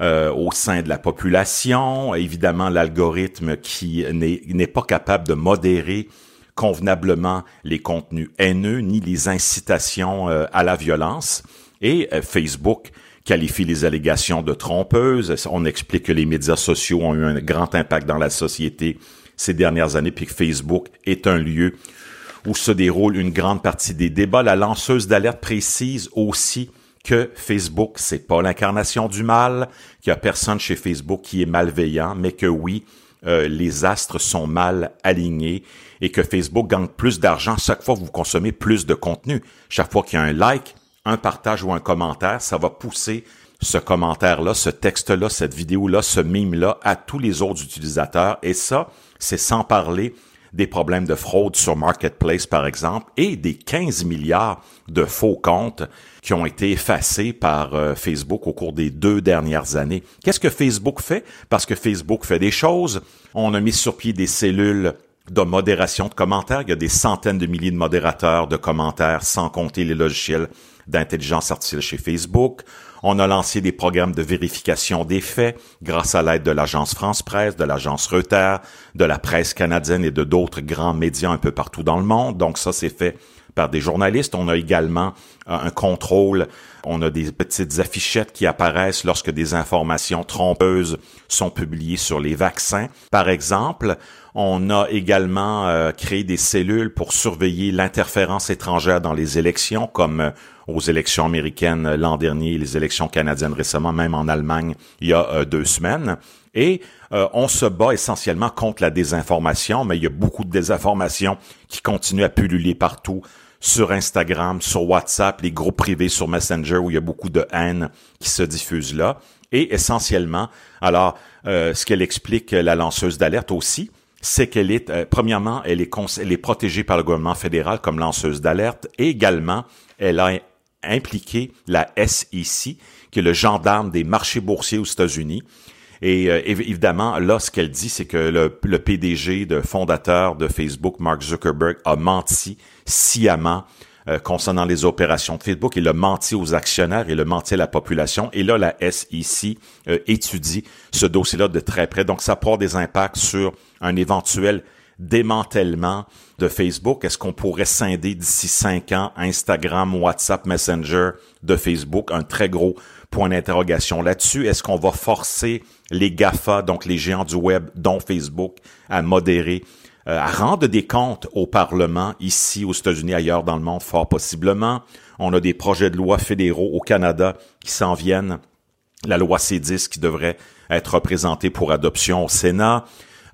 euh, au sein de la population. Évidemment, l'algorithme qui n'est pas capable de modérer convenablement les contenus haineux ni les incitations euh, à la violence. Et euh, Facebook qualifie les allégations de trompeuses. On explique que les médias sociaux ont eu un grand impact dans la société ces dernières années, puis que Facebook est un lieu où se déroule une grande partie des débats. La lanceuse d'alerte précise aussi que Facebook, c'est pas l'incarnation du mal, qu'il y a personne chez Facebook qui est malveillant, mais que oui, euh, les astres sont mal alignés et que Facebook gagne plus d'argent chaque fois que vous consommez plus de contenu. Chaque fois qu'il y a un like, un partage ou un commentaire, ça va pousser ce commentaire-là, ce texte-là, cette vidéo-là, ce mime-là à tous les autres utilisateurs. Et ça, c'est sans parler des problèmes de fraude sur Marketplace, par exemple, et des 15 milliards de faux comptes qui ont été effacés par euh, Facebook au cours des deux dernières années. Qu'est-ce que Facebook fait? Parce que Facebook fait des choses. On a mis sur pied des cellules de modération de commentaires. Il y a des centaines de milliers de modérateurs de commentaires, sans compter les logiciels d'intelligence artificielle chez Facebook. On a lancé des programmes de vérification des faits grâce à l'aide de l'agence France Presse, de l'agence Reuters, de la presse canadienne et de d'autres grands médias un peu partout dans le monde. Donc ça, c'est fait par des journalistes. On a également euh, un contrôle. On a des petites affichettes qui apparaissent lorsque des informations trompeuses sont publiées sur les vaccins. Par exemple, on a également euh, créé des cellules pour surveiller l'interférence étrangère dans les élections, comme euh, aux élections américaines l'an dernier, les élections canadiennes récemment, même en Allemagne il y a deux semaines. Et on se bat essentiellement contre la désinformation, mais il y a beaucoup de désinformation qui continue à pulluler partout sur Instagram, sur WhatsApp, les groupes privés sur Messenger où il y a beaucoup de haine qui se diffuse là. Et essentiellement, alors, euh, ce qu'elle explique, la lanceuse d'alerte aussi, c'est qu'elle est, euh, premièrement, elle est, elle est protégée par le gouvernement fédéral comme lanceuse d'alerte et également, elle a impliqué la SEC, qui est le gendarme des marchés boursiers aux États-Unis. Et euh, évidemment, là, ce qu'elle dit, c'est que le, le, PDG, de fondateur de Facebook, Mark Zuckerberg, a menti sciemment euh, concernant les opérations de Facebook. Il a menti aux actionnaires, il a menti à la population. Et là, la SEC euh, étudie ce dossier-là de très près. Donc, ça pourra des impacts sur un éventuel démantèlement de Facebook? Est-ce qu'on pourrait scinder d'ici cinq ans Instagram, WhatsApp, Messenger de Facebook? Un très gros point d'interrogation là-dessus. Est-ce qu'on va forcer les GAFA, donc les géants du web, dont Facebook, à modérer euh, à rendre des comptes au Parlement ici aux États-Unis, ailleurs dans le monde, fort possiblement. On a des projets de loi fédéraux au Canada qui s'en viennent. La loi C10 qui devrait être représentée pour adoption au Sénat.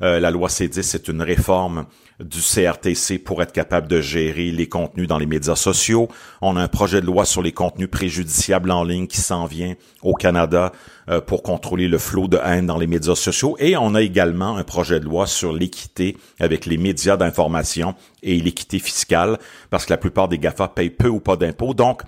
Euh, la loi C10, c'est une réforme du CRTC pour être capable de gérer les contenus dans les médias sociaux. On a un projet de loi sur les contenus préjudiciables en ligne qui s'en vient au Canada euh, pour contrôler le flot de haine dans les médias sociaux. Et on a également un projet de loi sur l'équité avec les médias d'information et l'équité fiscale, parce que la plupart des GAFA payent peu ou pas d'impôts. Donc,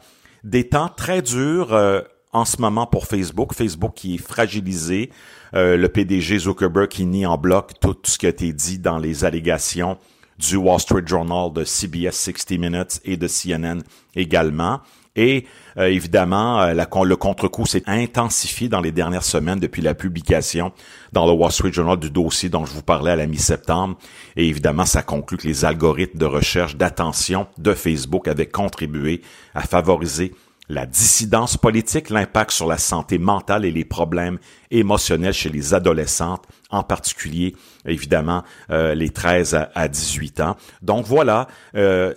des temps très durs euh, en ce moment pour Facebook. Facebook qui est fragilisé. Euh, le PDG Zuckerberg qui nie en bloc tout ce qui a été dit dans les allégations du Wall Street Journal, de CBS 60 Minutes et de CNN également. Et euh, évidemment, euh, le contre-coup s'est intensifié dans les dernières semaines depuis la publication dans le Wall Street Journal du dossier dont je vous parlais à la mi-septembre. Et évidemment, ça conclut que les algorithmes de recherche d'attention de Facebook avaient contribué à favoriser la dissidence politique, l'impact sur la santé mentale et les problèmes émotionnels chez les adolescentes, en particulier évidemment euh, les 13 à, 18 ans. Donc voilà, euh,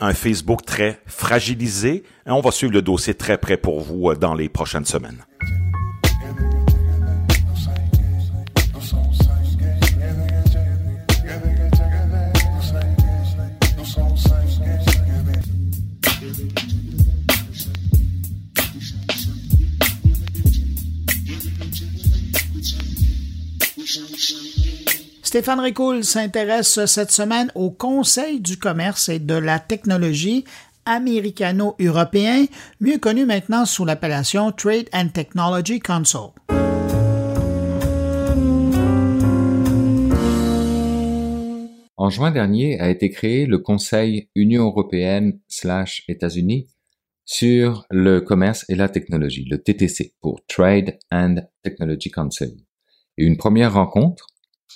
un Facebook très fragilisé. Et on va suivre le dossier très près pour vous euh, dans les prochaines semaines. Stéphane Ricoul s'intéresse cette semaine au Conseil du commerce et de la technologie américano-européen, mieux connu maintenant sous l'appellation Trade and Technology Council. En juin dernier a été créé le Conseil Union européenne/États-Unis sur le commerce et la technologie, le TTC pour Trade and Technology Council. Et une première rencontre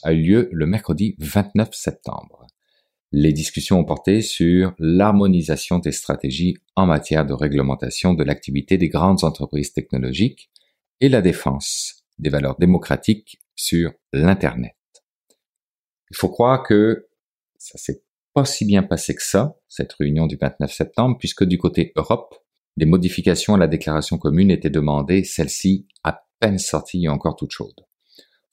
a eu lieu le mercredi 29 septembre. Les discussions ont porté sur l'harmonisation des stratégies en matière de réglementation de l'activité des grandes entreprises technologiques et la défense des valeurs démocratiques sur l'Internet. Il faut croire que ça s'est pas si bien passé que ça, cette réunion du 29 septembre, puisque du côté Europe, des modifications à la déclaration commune étaient demandées, celle-ci à peine sortie et encore toute chaude.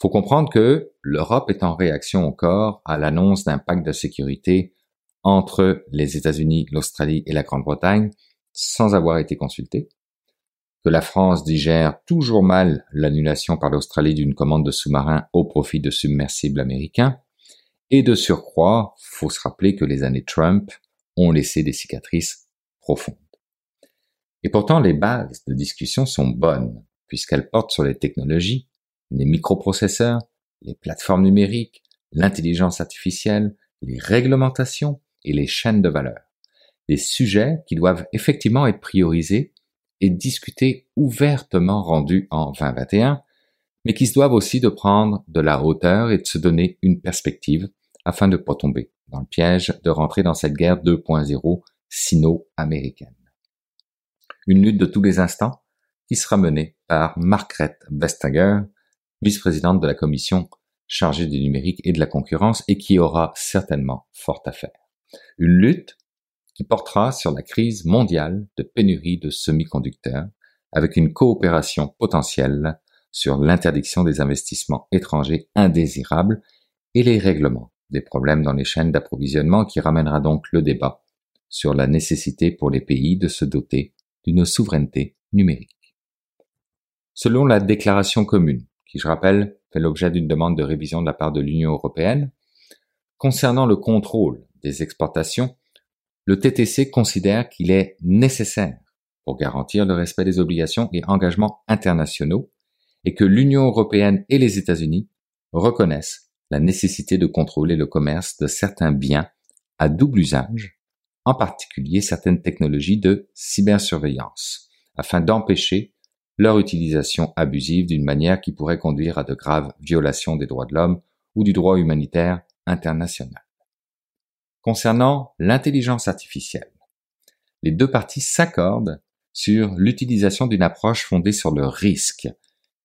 Faut comprendre que l'Europe est en réaction encore à l'annonce d'un pacte de sécurité entre les États-Unis, l'Australie et la Grande-Bretagne sans avoir été consultée, que la France digère toujours mal l'annulation par l'Australie d'une commande de sous-marins au profit de submersibles américains, et de surcroît, faut se rappeler que les années Trump ont laissé des cicatrices profondes. Et pourtant, les bases de discussion sont bonnes, puisqu'elles portent sur les technologies, les microprocesseurs, les plateformes numériques, l'intelligence artificielle, les réglementations et les chaînes de valeur. Des sujets qui doivent effectivement être priorisés et discutés ouvertement rendus en 2021, mais qui se doivent aussi de prendre de la hauteur et de se donner une perspective afin de ne pas tomber dans le piège de rentrer dans cette guerre 2.0 sino-américaine. Une lutte de tous les instants qui sera menée par Margrethe Vestager, vice-présidente de la commission chargée du numérique et de la concurrence et qui aura certainement fort à faire. Une lutte qui portera sur la crise mondiale de pénurie de semi-conducteurs avec une coopération potentielle sur l'interdiction des investissements étrangers indésirables et les règlements des problèmes dans les chaînes d'approvisionnement qui ramènera donc le débat sur la nécessité pour les pays de se doter d'une souveraineté numérique. Selon la déclaration commune, qui je rappelle fait l'objet d'une demande de révision de la part de l'Union européenne, concernant le contrôle des exportations, le TTC considère qu'il est nécessaire pour garantir le respect des obligations et engagements internationaux et que l'Union européenne et les États-Unis reconnaissent la nécessité de contrôler le commerce de certains biens à double usage, en particulier certaines technologies de cybersurveillance, afin d'empêcher leur utilisation abusive d'une manière qui pourrait conduire à de graves violations des droits de l'homme ou du droit humanitaire international. Concernant l'intelligence artificielle, les deux parties s'accordent sur l'utilisation d'une approche fondée sur le risque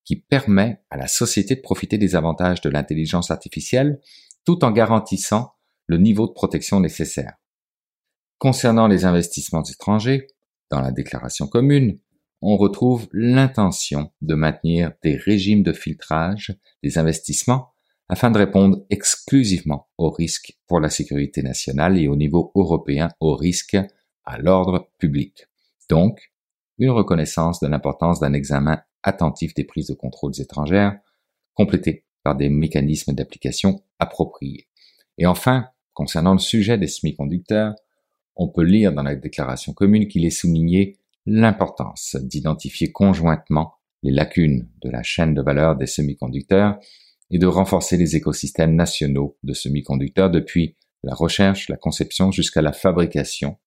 qui permet à la société de profiter des avantages de l'intelligence artificielle tout en garantissant le niveau de protection nécessaire. Concernant les investissements étrangers, dans la déclaration commune, on retrouve l'intention de maintenir des régimes de filtrage des investissements afin de répondre exclusivement aux risques pour la sécurité nationale et au niveau européen aux risques à l'ordre public. Donc, une reconnaissance de l'importance d'un examen attentif des prises de contrôles étrangères, complété par des mécanismes d'application appropriés. Et enfin, concernant le sujet des semi-conducteurs, on peut lire dans la déclaration commune qu'il est souligné l'importance d'identifier conjointement les lacunes de la chaîne de valeur des semi-conducteurs et de renforcer les écosystèmes nationaux de semi-conducteurs depuis la recherche, la conception jusqu'à la fabrication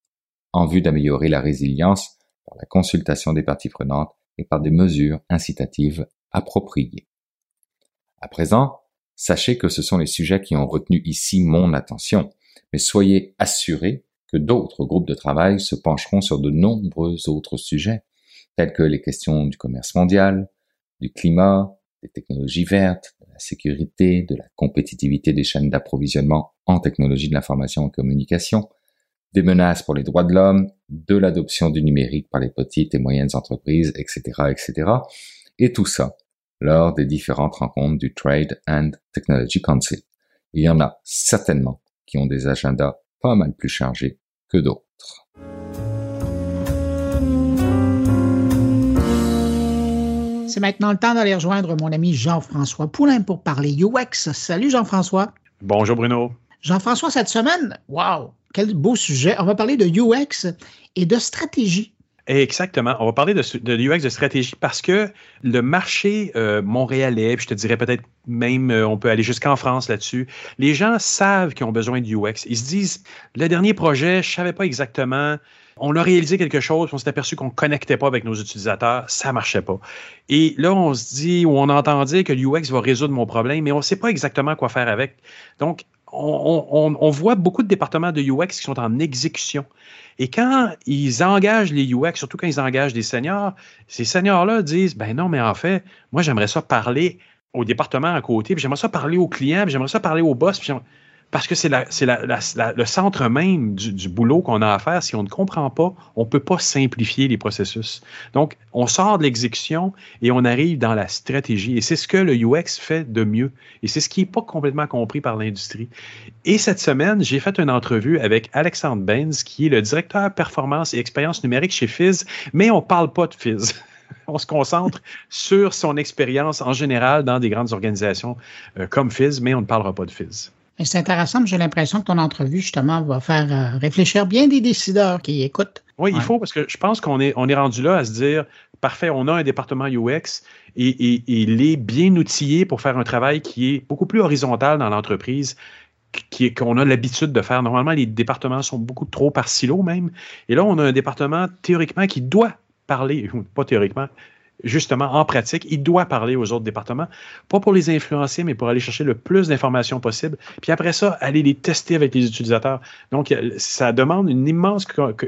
en vue d'améliorer la résilience par la consultation des parties prenantes et par des mesures incitatives appropriées. À présent, sachez que ce sont les sujets qui ont retenu ici mon attention, mais soyez assurés que d'autres groupes de travail se pencheront sur de nombreux autres sujets, tels que les questions du commerce mondial, du climat, des technologies vertes, de la sécurité, de la compétitivité des chaînes d'approvisionnement en technologie de l'information et communication, des menaces pour les droits de l'homme, de l'adoption du numérique par les petites et moyennes entreprises, etc., etc. Et tout ça lors des différentes rencontres du Trade and Technology Council. Il y en a certainement qui ont des agendas pas mal plus chargés que d'autres. C'est maintenant le temps d'aller rejoindre mon ami Jean-François Poulain pour parler UX. Salut Jean-François. Bonjour Bruno. Jean-François, cette semaine, wow, quel beau sujet. On va parler de UX et de stratégie. Exactement. On va parler de, UX de stratégie parce que le marché euh, montréalais, puis je te dirais peut-être même, euh, on peut aller jusqu'en France là-dessus, les gens savent qu'ils ont besoin de UX. Ils se disent, le dernier projet, je savais pas exactement. On a réalisé quelque chose, on s'est aperçu qu'on ne connectait pas avec nos utilisateurs, ça marchait pas. Et là, on se dit, ou on entend dire que l'UX va résoudre mon problème, mais on ne sait pas exactement quoi faire avec. Donc, on, voit beaucoup de départements de UX qui sont en exécution. Et quand ils engagent les UX, surtout quand ils engagent des seniors, ces seniors-là disent Ben non, mais en fait, moi, j'aimerais ça parler au département à côté, puis j'aimerais ça parler aux clients, puis j'aimerais ça parler au boss. Parce que c'est le centre même du, boulot qu'on a à faire. Si on ne comprend pas, on ne peut pas simplifier les processus. Donc, on sort de l'exécution et on arrive dans la stratégie. Et c'est ce que le UX fait de mieux. Et c'est ce qui n'est pas complètement compris par l'industrie. Et cette semaine, j'ai fait une entrevue avec Alexandre Benz, qui est le directeur performance et expérience numérique chez Fizz, mais on ne parle pas de Fizz. on se concentre sur son expérience en général dans des grandes organisations euh, comme Fizz, mais on ne parlera pas de Fizz. C'est intéressant, j'ai l'impression que ton entrevue, justement, va faire euh, réfléchir bien des décideurs qui écoutent. Oui, il faut, parce que je pense qu'on est, on est rendu là à se dire, parfait, on a un département UX et, il est bien outillé pour faire un travail qui est beaucoup plus horizontal dans l'entreprise qu'on a l'habitude de faire. Normalement, les départements sont beaucoup trop par silo même. Et là, on a un département théoriquement qui doit parler, pas théoriquement, justement, en pratique, il doit parler aux autres départements, pas pour les influencer, mais pour aller chercher le plus d'informations possible. Puis après ça, aller les tester avec les utilisateurs. Donc, ça demande une immense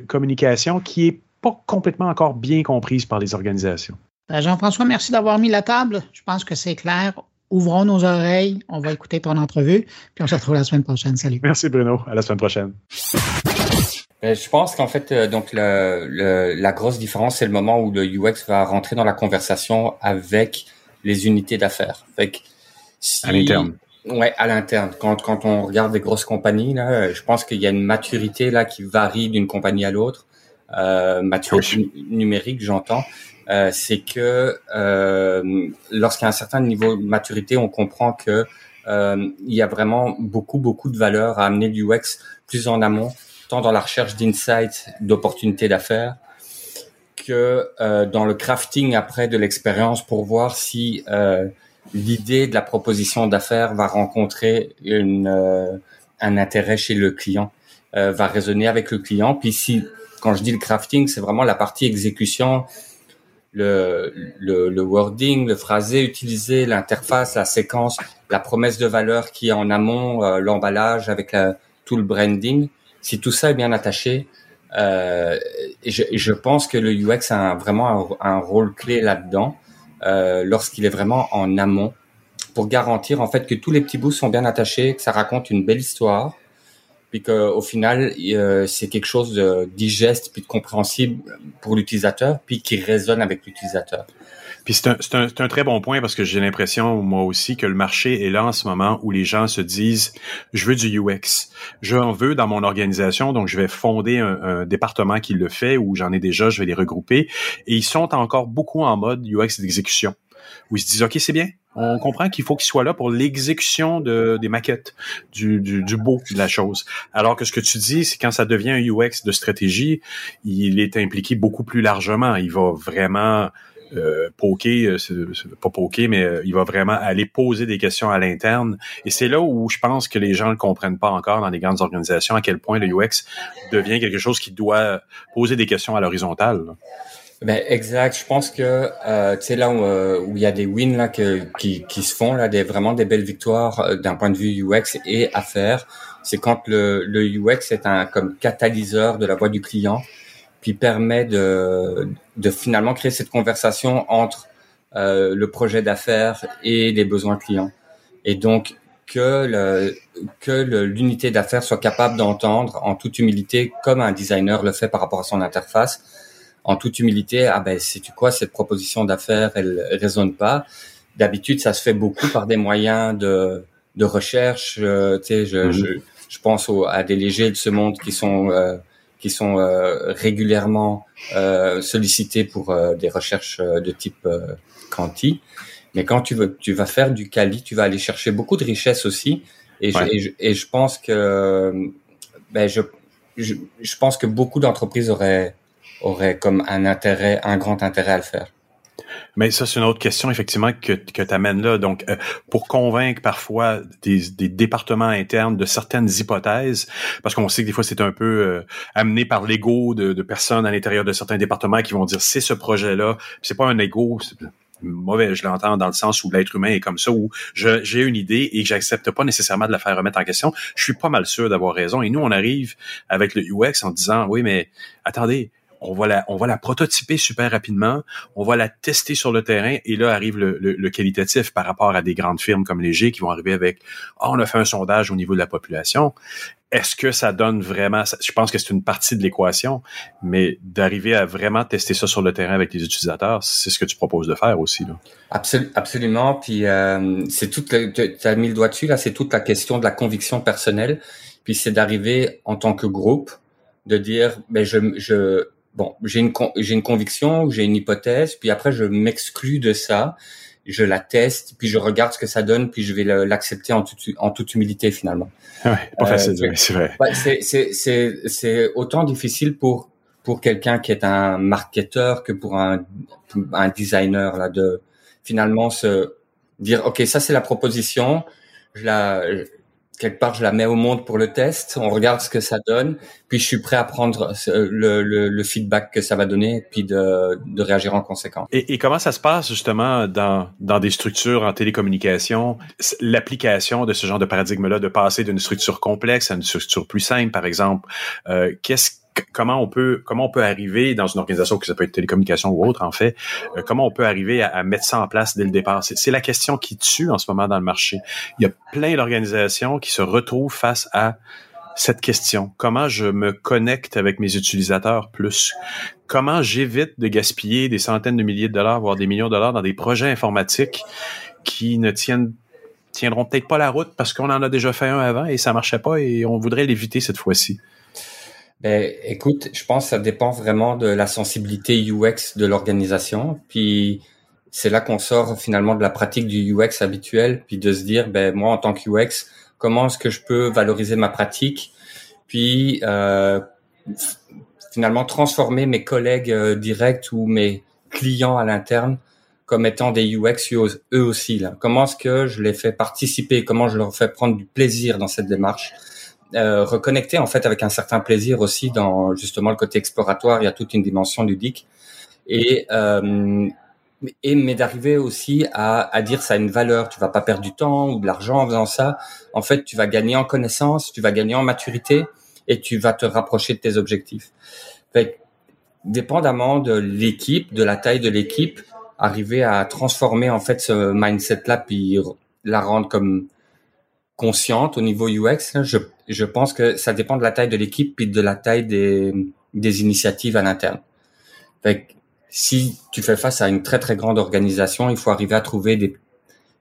communication qui n'est pas complètement encore bien comprise par les organisations. Ben, Jean-François, merci d'avoir mis la table. Je pense que c'est clair. Ouvrons nos oreilles. On va écouter ton entrevue. Puis on se retrouve la semaine prochaine. Salut. Merci, Bruno. À la semaine prochaine. Euh, je pense qu'en fait, euh, donc le, la grosse différence, c'est le moment où le UX va rentrer dans la conversation avec les unités d'affaires. à l'interne. Ouais, à l'interne. Quand, quand on regarde des grosses compagnies, là, euh, je pense qu'il y a une maturité là qui varie d'une compagnie à l'autre. Euh, maturité numérique, j'entends. Euh, c'est que euh, lorsqu'il y a un certain niveau de maturité, on comprend que il y a vraiment beaucoup beaucoup de valeur à amener du UX plus en amont tant dans la recherche d'insights, d'opportunités d'affaires, que euh, dans le crafting après de l'expérience pour voir si euh, l'idée de la proposition d'affaires va rencontrer une, euh, un intérêt chez le client, euh, va résonner avec le client. Puis si, quand je dis le crafting, c'est vraiment la partie exécution, le, le, le wording, le phrasé utilisé, l'interface, la séquence, la promesse de valeur qui est en amont, euh, l'emballage avec tout le branding si tout ça est bien attaché, euh, je, pense que le UX a vraiment un, rôle clé là-dedans euh, lorsqu'il est vraiment en amont pour garantir en fait que tous les petits bouts sont bien attachés, que ça raconte une belle histoire, puis qu'au final euh, c'est quelque chose de digeste puis de compréhensible pour l'utilisateur, puis qui résonne avec l'utilisateur. Puis c'est un, un, un, très bon point parce que j'ai l'impression, moi aussi, que le marché est là en ce moment où les gens se disent, je veux du UX. Je veux dans mon organisation, donc je vais fonder un, un département qui le fait ou j'en ai déjà, je vais les regrouper. Et ils sont encore beaucoup en mode UX d'exécution où ils se disent, OK, c'est bien, on comprend qu'il faut qu'il soit là pour l'exécution de, des maquettes, du, du, du, beau de la chose. Alors que ce que tu dis, c'est quand ça devient un UX de stratégie, il est impliqué beaucoup plus largement. Il va vraiment euh, poker, euh, pas poker, mais euh, il va vraiment aller poser des questions à l'interne. Et c'est là où je pense que les gens ne comprennent pas encore dans les grandes organisations à quel point le UX devient quelque chose qui doit poser des questions à l'horizontale. Ben exact. Je pense que euh, là où, il y a des wins là que, qui, qui se font là, des vraiment des belles victoires d'un point de vue UX et affaires. C'est quand le, le UX est un comme catalyseur de la voix du client puis permet de, de finalement créer cette conversation entre euh, le projet d'affaires et les besoins clients. Et donc que le, que l'unité d'affaires soit capable d'entendre en toute humilité, comme un designer le fait par rapport à son interface, en toute humilité, ah ben c'est tu quoi cette proposition d'affaires, elle, résonne pas. D'habitude, ça se fait beaucoup par des moyens de, de recherche. Euh, tu sais, je, mm-hmm. je, je, pense à des légers de ce monde qui sont euh, qui sont euh, régulièrement euh, sollicités pour euh, des recherches de type quanti. Mais quand tu veux, tu vas faire du quali, tu vas aller chercher beaucoup de richesses aussi. Et, je, et, je, pense que, ben je, je, je pense que beaucoup d'entreprises auraient, auraient comme un intérêt, un grand intérêt à le faire. Mais ça, c'est une autre question, effectivement, que, que tu amènes là. Donc, euh, pour convaincre parfois des, des, départements internes de certaines hypothèses, parce qu'on sait que des fois, c'est un peu euh, amené par l'ego de, de, personnes à l'intérieur de certains départements qui vont dire c'est ce projet-là. C'est pas un ego, mauvais, je l'entends dans le sens où l'être humain est comme ça, où j'ai une idée et que j'accepte pas nécessairement de la faire remettre en question. Je suis pas mal sûr d'avoir raison. Et nous, on arrive avec le UX en disant, oui, mais attendez, on va la, on va la prototyper super rapidement, on va la tester sur le terrain et là arrive le, le, qualitatif par rapport à des grandes firmes comme Léger qui vont arriver avec, oh, on a fait un sondage au niveau de la population. Est-ce que ça donne vraiment, je pense que c'est une partie de l'équation, mais d'arriver à vraiment tester ça sur le terrain avec les utilisateurs, c'est ce que tu proposes de faire aussi. Là. absolument. Puis euh, c'est toute, tu as mis le doigt dessus là, c'est toute la question de la conviction personnelle. Puis c'est d'arriver en tant que groupe de dire, ben je, je bon, j'ai une j'ai une conviction, j'ai une hypothèse, puis après je m'exclus de ça je la teste, puis je regarde ce que ça donne, puis je vais l'accepter en, toute, en toute humilité finalement. Ouais, pas facile, euh, c'est vrai. c'est autant difficile pour pour quelqu'un qui est un marketeur que pour un un designer là de finalement se dire ok ça c'est la proposition, je la quelque part, je la mets au monde pour le test, on regarde ce que ça donne, puis je suis prêt à prendre le, le, le feedback que ça va donner, puis de, de réagir en conséquence. Et, et, comment ça se passe justement dans, dans des structures en télécommunication, l'application de ce genre de paradigme-là, de passer d'une structure complexe à une structure plus simple, par exemple, euh, qu'est-ce comment on peut comment on peut arriver dans une organisation que ça peut être télécommunication ou autre en fait euh, comment on peut arriver à, mettre ça en place dès le départ? C'est la question qui tue en ce moment dans le marché. Il y a plein d'organisations qui se retrouvent face à cette question. Comment je me connecte avec mes utilisateurs plus? Comment j'évite de gaspiller des centaines de milliers de dollars voire des millions de dollars dans des projets informatiques qui ne tiennent tiendront peut-être pas la route parce qu'on en a déjà fait un avant et ça marchait pas et on voudrait l'éviter cette fois-ci? Ben, écoute, je pense que ça dépend vraiment de la sensibilité UX de l'organisation. Puis c'est là qu'on sort finalement de la pratique du UX habituel, puis de se dire, ben moi en tant que UX, comment est-ce que je peux valoriser ma pratique, puis euh, finalement transformer mes collègues euh, directs ou mes clients à l'interne comme étant des UX eux aussi. Là. Comment est-ce que je les fais participer, comment je leur fais prendre du plaisir dans cette démarche? Euh, reconnecter en fait avec un certain plaisir aussi dans justement le côté exploratoire. Il y a toute une dimension ludique et euh, et mais d'arriver aussi à, à dire ça a une valeur. Tu vas pas perdre du temps ou de l'argent en faisant ça. En fait, tu vas gagner en connaissance, tu vas gagner en maturité et tu vas te rapprocher de tes objectifs. Fait, dépendamment de l'équipe, de la taille de l'équipe, arriver à transformer en fait ce mindset là puis la rendre comme consciente au niveau UX. Je, je pense que ça dépend de la taille de l'équipe puis de la taille des, des initiatives à l'interne. si tu fais face à une très très grande organisation, il faut arriver à trouver des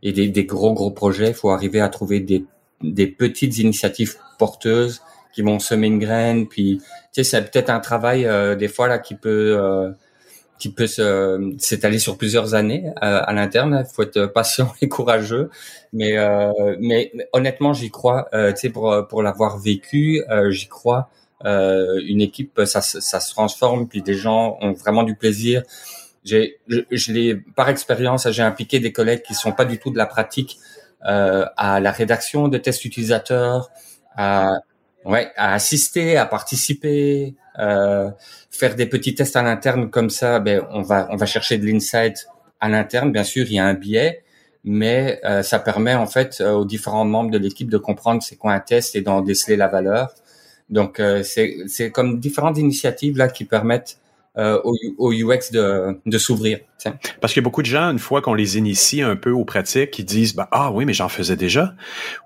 et des, des gros gros projets, il faut arriver à trouver des, des petites initiatives porteuses qui vont semer une graine. Puis, tu sais, c'est peut-être un travail euh, des fois là qui peut euh, qui peut s'étaler sur plusieurs années euh, à, l'interne. Il faut être patient et courageux, mais euh, mais, honnêtement, j'y crois. Euh, tu sais, pour pour l'avoir vécu, euh, j'y crois. une équipe, ça ça se transforme, puis des gens ont vraiment du plaisir. J'ai, je, je l'ai par expérience, j'ai impliqué des collègues qui sont pas du tout de la pratique à la rédaction de tests utilisateurs, à ouais, à assister, à participer, euh, faire des petits tests à l'interne comme ça, ben on va on va chercher de l'insight à l'interne. Bien sûr, il y a un biais, mais euh, ça permet en fait euh, aux différents membres de l'équipe de comprendre c'est quoi un test et d'en déceler la valeur. Donc euh, c'est c'est comme différentes initiatives là qui permettent au, au, UX de, de s'ouvrir. Parce qu'il y a beaucoup de gens, une fois qu'on les initie un peu aux pratiques, ils disent bah, Ah oui, mais j'en faisais déjà.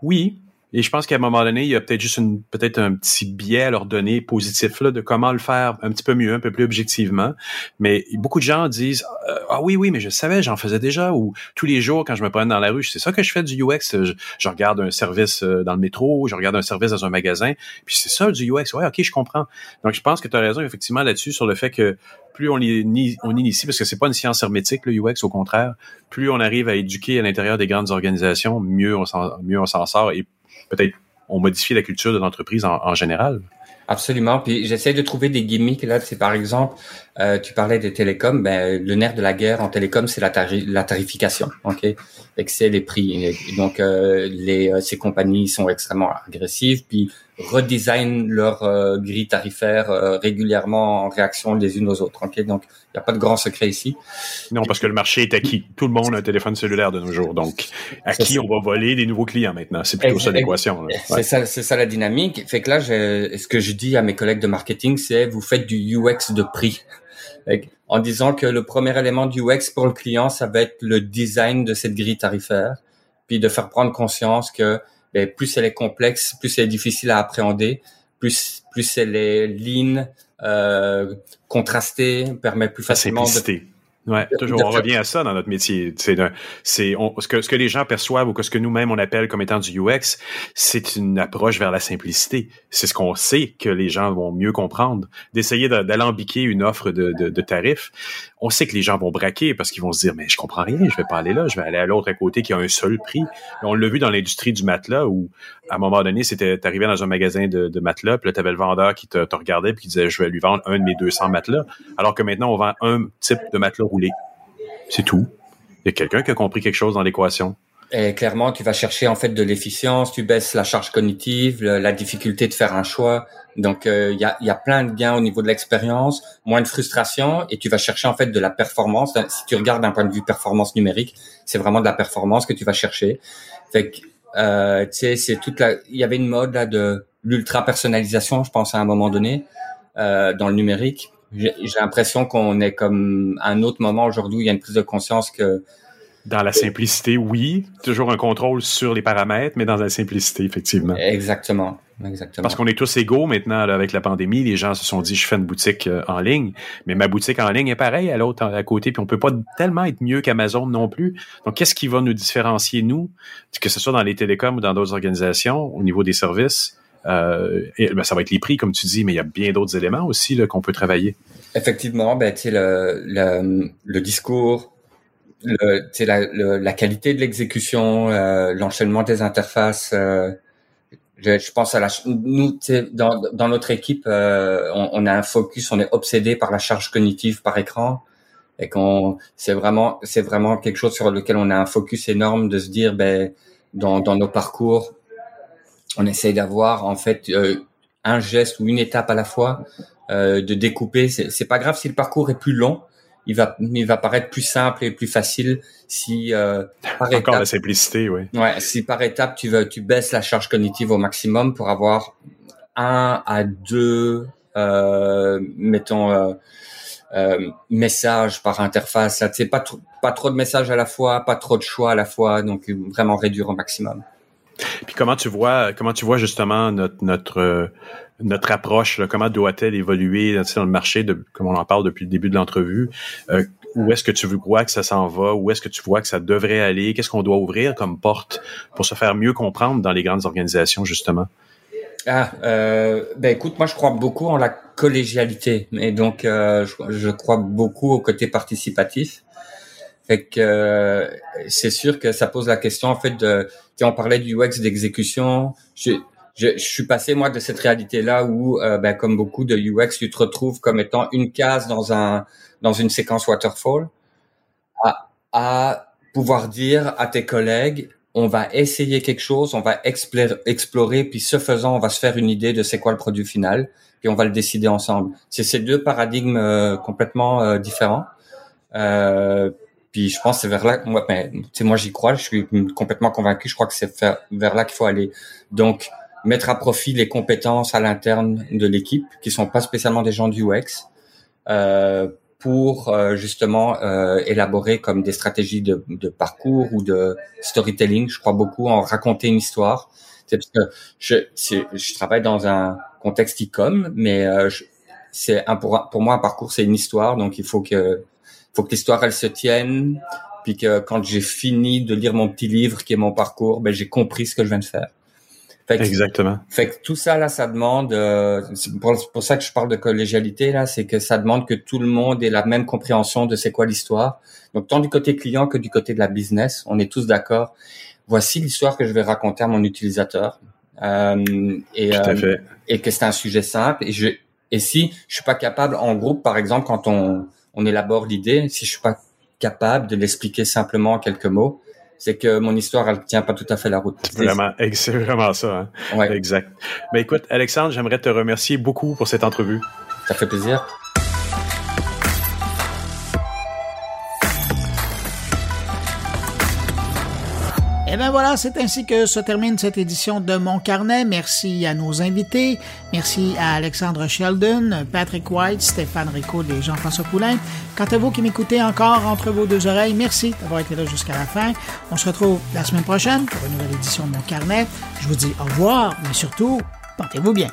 Oui, et je pense qu'à un moment donné, il y a peut-être juste une, peut-être un petit biais à leur donner positif là, de comment le faire un petit peu mieux, un peu plus objectivement. Mais beaucoup de gens disent euh, ah oui oui mais je savais, j'en faisais déjà. Ou tous les jours quand je me promène dans la rue, c'est ça que je fais du UX. Je, regarde un service euh, dans le métro, je regarde un service dans un magasin, puis c'est ça du UX. Ouais ok je comprends. Donc je pense que tu as raison effectivement là-dessus sur le fait que plus on, on initie, parce que c'est pas une science hermétique, le UX, au contraire, plus on arrive à éduquer à l'intérieur des grandes organisations, mieux on mieux on s'en sort et peut-être on modifie la culture de l'entreprise en, général. Absolument. Puis j'essaie de trouver des gimmicks là. C'est par exemple, euh, tu parlais des télécoms. Ben le nerf de la guerre en télécom, c'est la, tarification. Ok? C'est les prix. donc euh, les euh, ces compagnies sont extrêmement agressives. Puis redesignent leur euh, grille tarifaire euh, régulièrement en réaction les unes aux autres. Okay? Donc, il n'y a pas de grand secret ici. Non, parce que le marché est acquis. Tout le monde a un téléphone cellulaire de nos jours. Donc, à qui on va voler des nouveaux clients maintenant? C'est plutôt ça l'équation. C'est ça, c'est ça la dynamique. Fait que là, ce que je dis à mes collègues de marketing, c'est vous faites du UX de prix. En disant que le premier élément du UX pour le client, ça va être le design de cette grille tarifaire, puis de faire prendre conscience que ben, plus elle est complexe, plus elle est difficile à appréhender, plus plus elle est lean, euh, contrastée, permet plus facilement de Ouais, toujours. On revient à ça dans notre métier. C'est, ce que ce que les gens perçoivent ou que ce que nous-mêmes on appelle comme étant du UX, c'est une approche vers la simplicité. C'est ce qu'on sait que les gens vont mieux comprendre. D'essayer d'alambiquer une offre de, de, de, tarifs, on sait que les gens vont braquer parce qu'ils vont se dire mais je comprends rien, je vais pas aller là, je vais aller à l'autre à côté qui a un seul prix. on l'a vu dans l'industrie du matelas où à un moment donné, c'était arrivé dans un magasin de, de matelas, puis là avais le vendeur qui te, te regardait puis qui disait je vais lui vendre un de mes 200 matelas, alors que maintenant on vend un type de matelas C'est tout. Il y a quelqu'un qui a compris quelque chose dans l'équation? Et clairement, tu vas chercher en fait de l'efficience, tu baisses la charge cognitive, la difficulté de faire un choix. Donc, euh, il y, a, y, a, plein de gains au niveau de l'expérience, moins de frustration, et tu vas chercher en fait de la performance. Si tu regardes d'un point de vue performance numérique, c'est vraiment de la performance que tu vas chercher. Fait que, euh, tu sais, c'est toute la. Il y avait une mode là de l'ultra personnalisation, je pense à un moment donné, euh, dans le numérique. J'ai l'impression qu'on est comme à un autre moment aujourd'hui où il y a une prise de conscience que dans la simplicité, oui, toujours un contrôle sur les paramètres, mais dans la simplicité, effectivement. Exactement. Exactement. Parce qu'on est tous égaux maintenant avec la pandémie. Les gens se sont dit, je fais une boutique euh, en ligne, mais ma boutique en ligne est pareille à l'autre à côté, puis on peut pas tellement être mieux qu'Amazon non plus. Donc, qu'est-ce qui va nous différencier, nous, que ce soit dans les télécoms ou dans d'autres organisations, au niveau des services? Euh, ben, ça va être les prix, comme tu dis, mais il y a bien d'autres éléments aussi qu'on peut travailler. Effectivement, ben, le, le, le discours, le, la, la qualité de l'exécution, euh, l'enchaînement des interfaces. Euh, je, je, pense à la nous dans, dans notre équipe, euh, on, on, a un focus, on est obsédé par la charge cognitive par écran et qu'on c'est vraiment c'est vraiment quelque chose sur lequel on a un focus énorme de se dire ben dans, dans nos parcours on essaye d'avoir en fait euh, un geste ou une étape à la fois, euh, de découper. C'est pas grave si le parcours est plus long, il va il va paraître plus simple et plus facile si euh, par encore étape, la simplicité, oui. Ouais, si par étape tu veux tu baisses la charge cognitive au maximum pour avoir un à deux euh, mettons euh, euh, messages par interface. C'est pas trop, pas trop de messages à la fois, pas trop de choix à la fois, donc vraiment réduire au maximum. Puis comment tu vois, comment tu vois justement notre notre euh, notre approche, comment doit-elle évoluer dans le marché, comme on en parle depuis le début de l'entrevue? Euh, où est-ce que tu vois que ça s'en va? Où est-ce que tu vois que ça devrait aller? Qu'est-ce qu'on doit ouvrir comme porte pour se faire mieux comprendre dans les grandes organisations, justement? Ah, euh, ben écoute, moi je crois beaucoup en la collégialité, et donc je, crois beaucoup au côté participatif. Euh, c'est sûr que ça pose la question en fait de on parlait du UX d'exécution. Je, suis passé moi de cette réalité là où euh, ben, comme beaucoup de UX tu te retrouves comme étant une case dans un dans une séquence waterfall à, pouvoir dire à tes collègues on va essayer quelque chose, on va explorer, puis ce faisant, on va se faire une idée de c'est quoi le produit final, puis on va le décider ensemble. C'est ces deux paradigmes euh, complètement différents. Puis je pense c'est vers là, moi, ben, moi j'y crois, je suis complètement convaincu, je crois que c'est vers là qu'il faut aller. Donc, mettre à profit les compétences à l'interne de l'équipe, qui sont pas spécialement des gens du UX, euh, pour euh, justement euh, élaborer comme des stratégies de, de, parcours ou de storytelling. Je crois beaucoup en raconter une histoire. C'est parce que je, je travaille dans un contexte e-com, mais euh, c'est un pour, pour moi un parcours c'est une histoire, donc il faut que faut que l'histoire elle se tienne, puis que quand j'ai fini de lire mon petit livre qui est mon parcours, ben j'ai compris ce que je viens de faire. Fait que, Exactement. Fait que tout ça là, ça demande. Euh, c'est pour, pour, ça que je parle de collégialité là, c'est que ça demande que tout le monde ait la même compréhension de c'est quoi l'histoire. Donc tant du côté client que du côté de la business, on est tous d'accord. Voici l'histoire que je vais raconter à mon utilisateur. Euh, et, euh, et que c'est un sujet simple. Et je et si je suis pas capable en groupe, par exemple, quand on on élabore l'idée. Si je suis pas capable de l'expliquer simplement en quelques mots, c'est que mon histoire, elle tient pas tout à fait la route. C'est vraiment, c'est vraiment ça. Hein? Ouais. Exact. Ben écoute, Alexandre, j'aimerais te remercier beaucoup pour cette entrevue. Ça fait plaisir. Bien voilà, c'est ainsi que se termine cette édition de Mon Carnet. Merci à nos invités. Merci à Alexandre Sheldon, Patrick White, Stéphane Rico et Jean-François Poulain. Quant à vous qui m'écoutez encore entre vos deux oreilles, merci d'avoir été là jusqu'à la fin. On se retrouve la semaine prochaine pour une nouvelle édition de Mon Carnet. Je vous dis au revoir, mais surtout, portez-vous bien.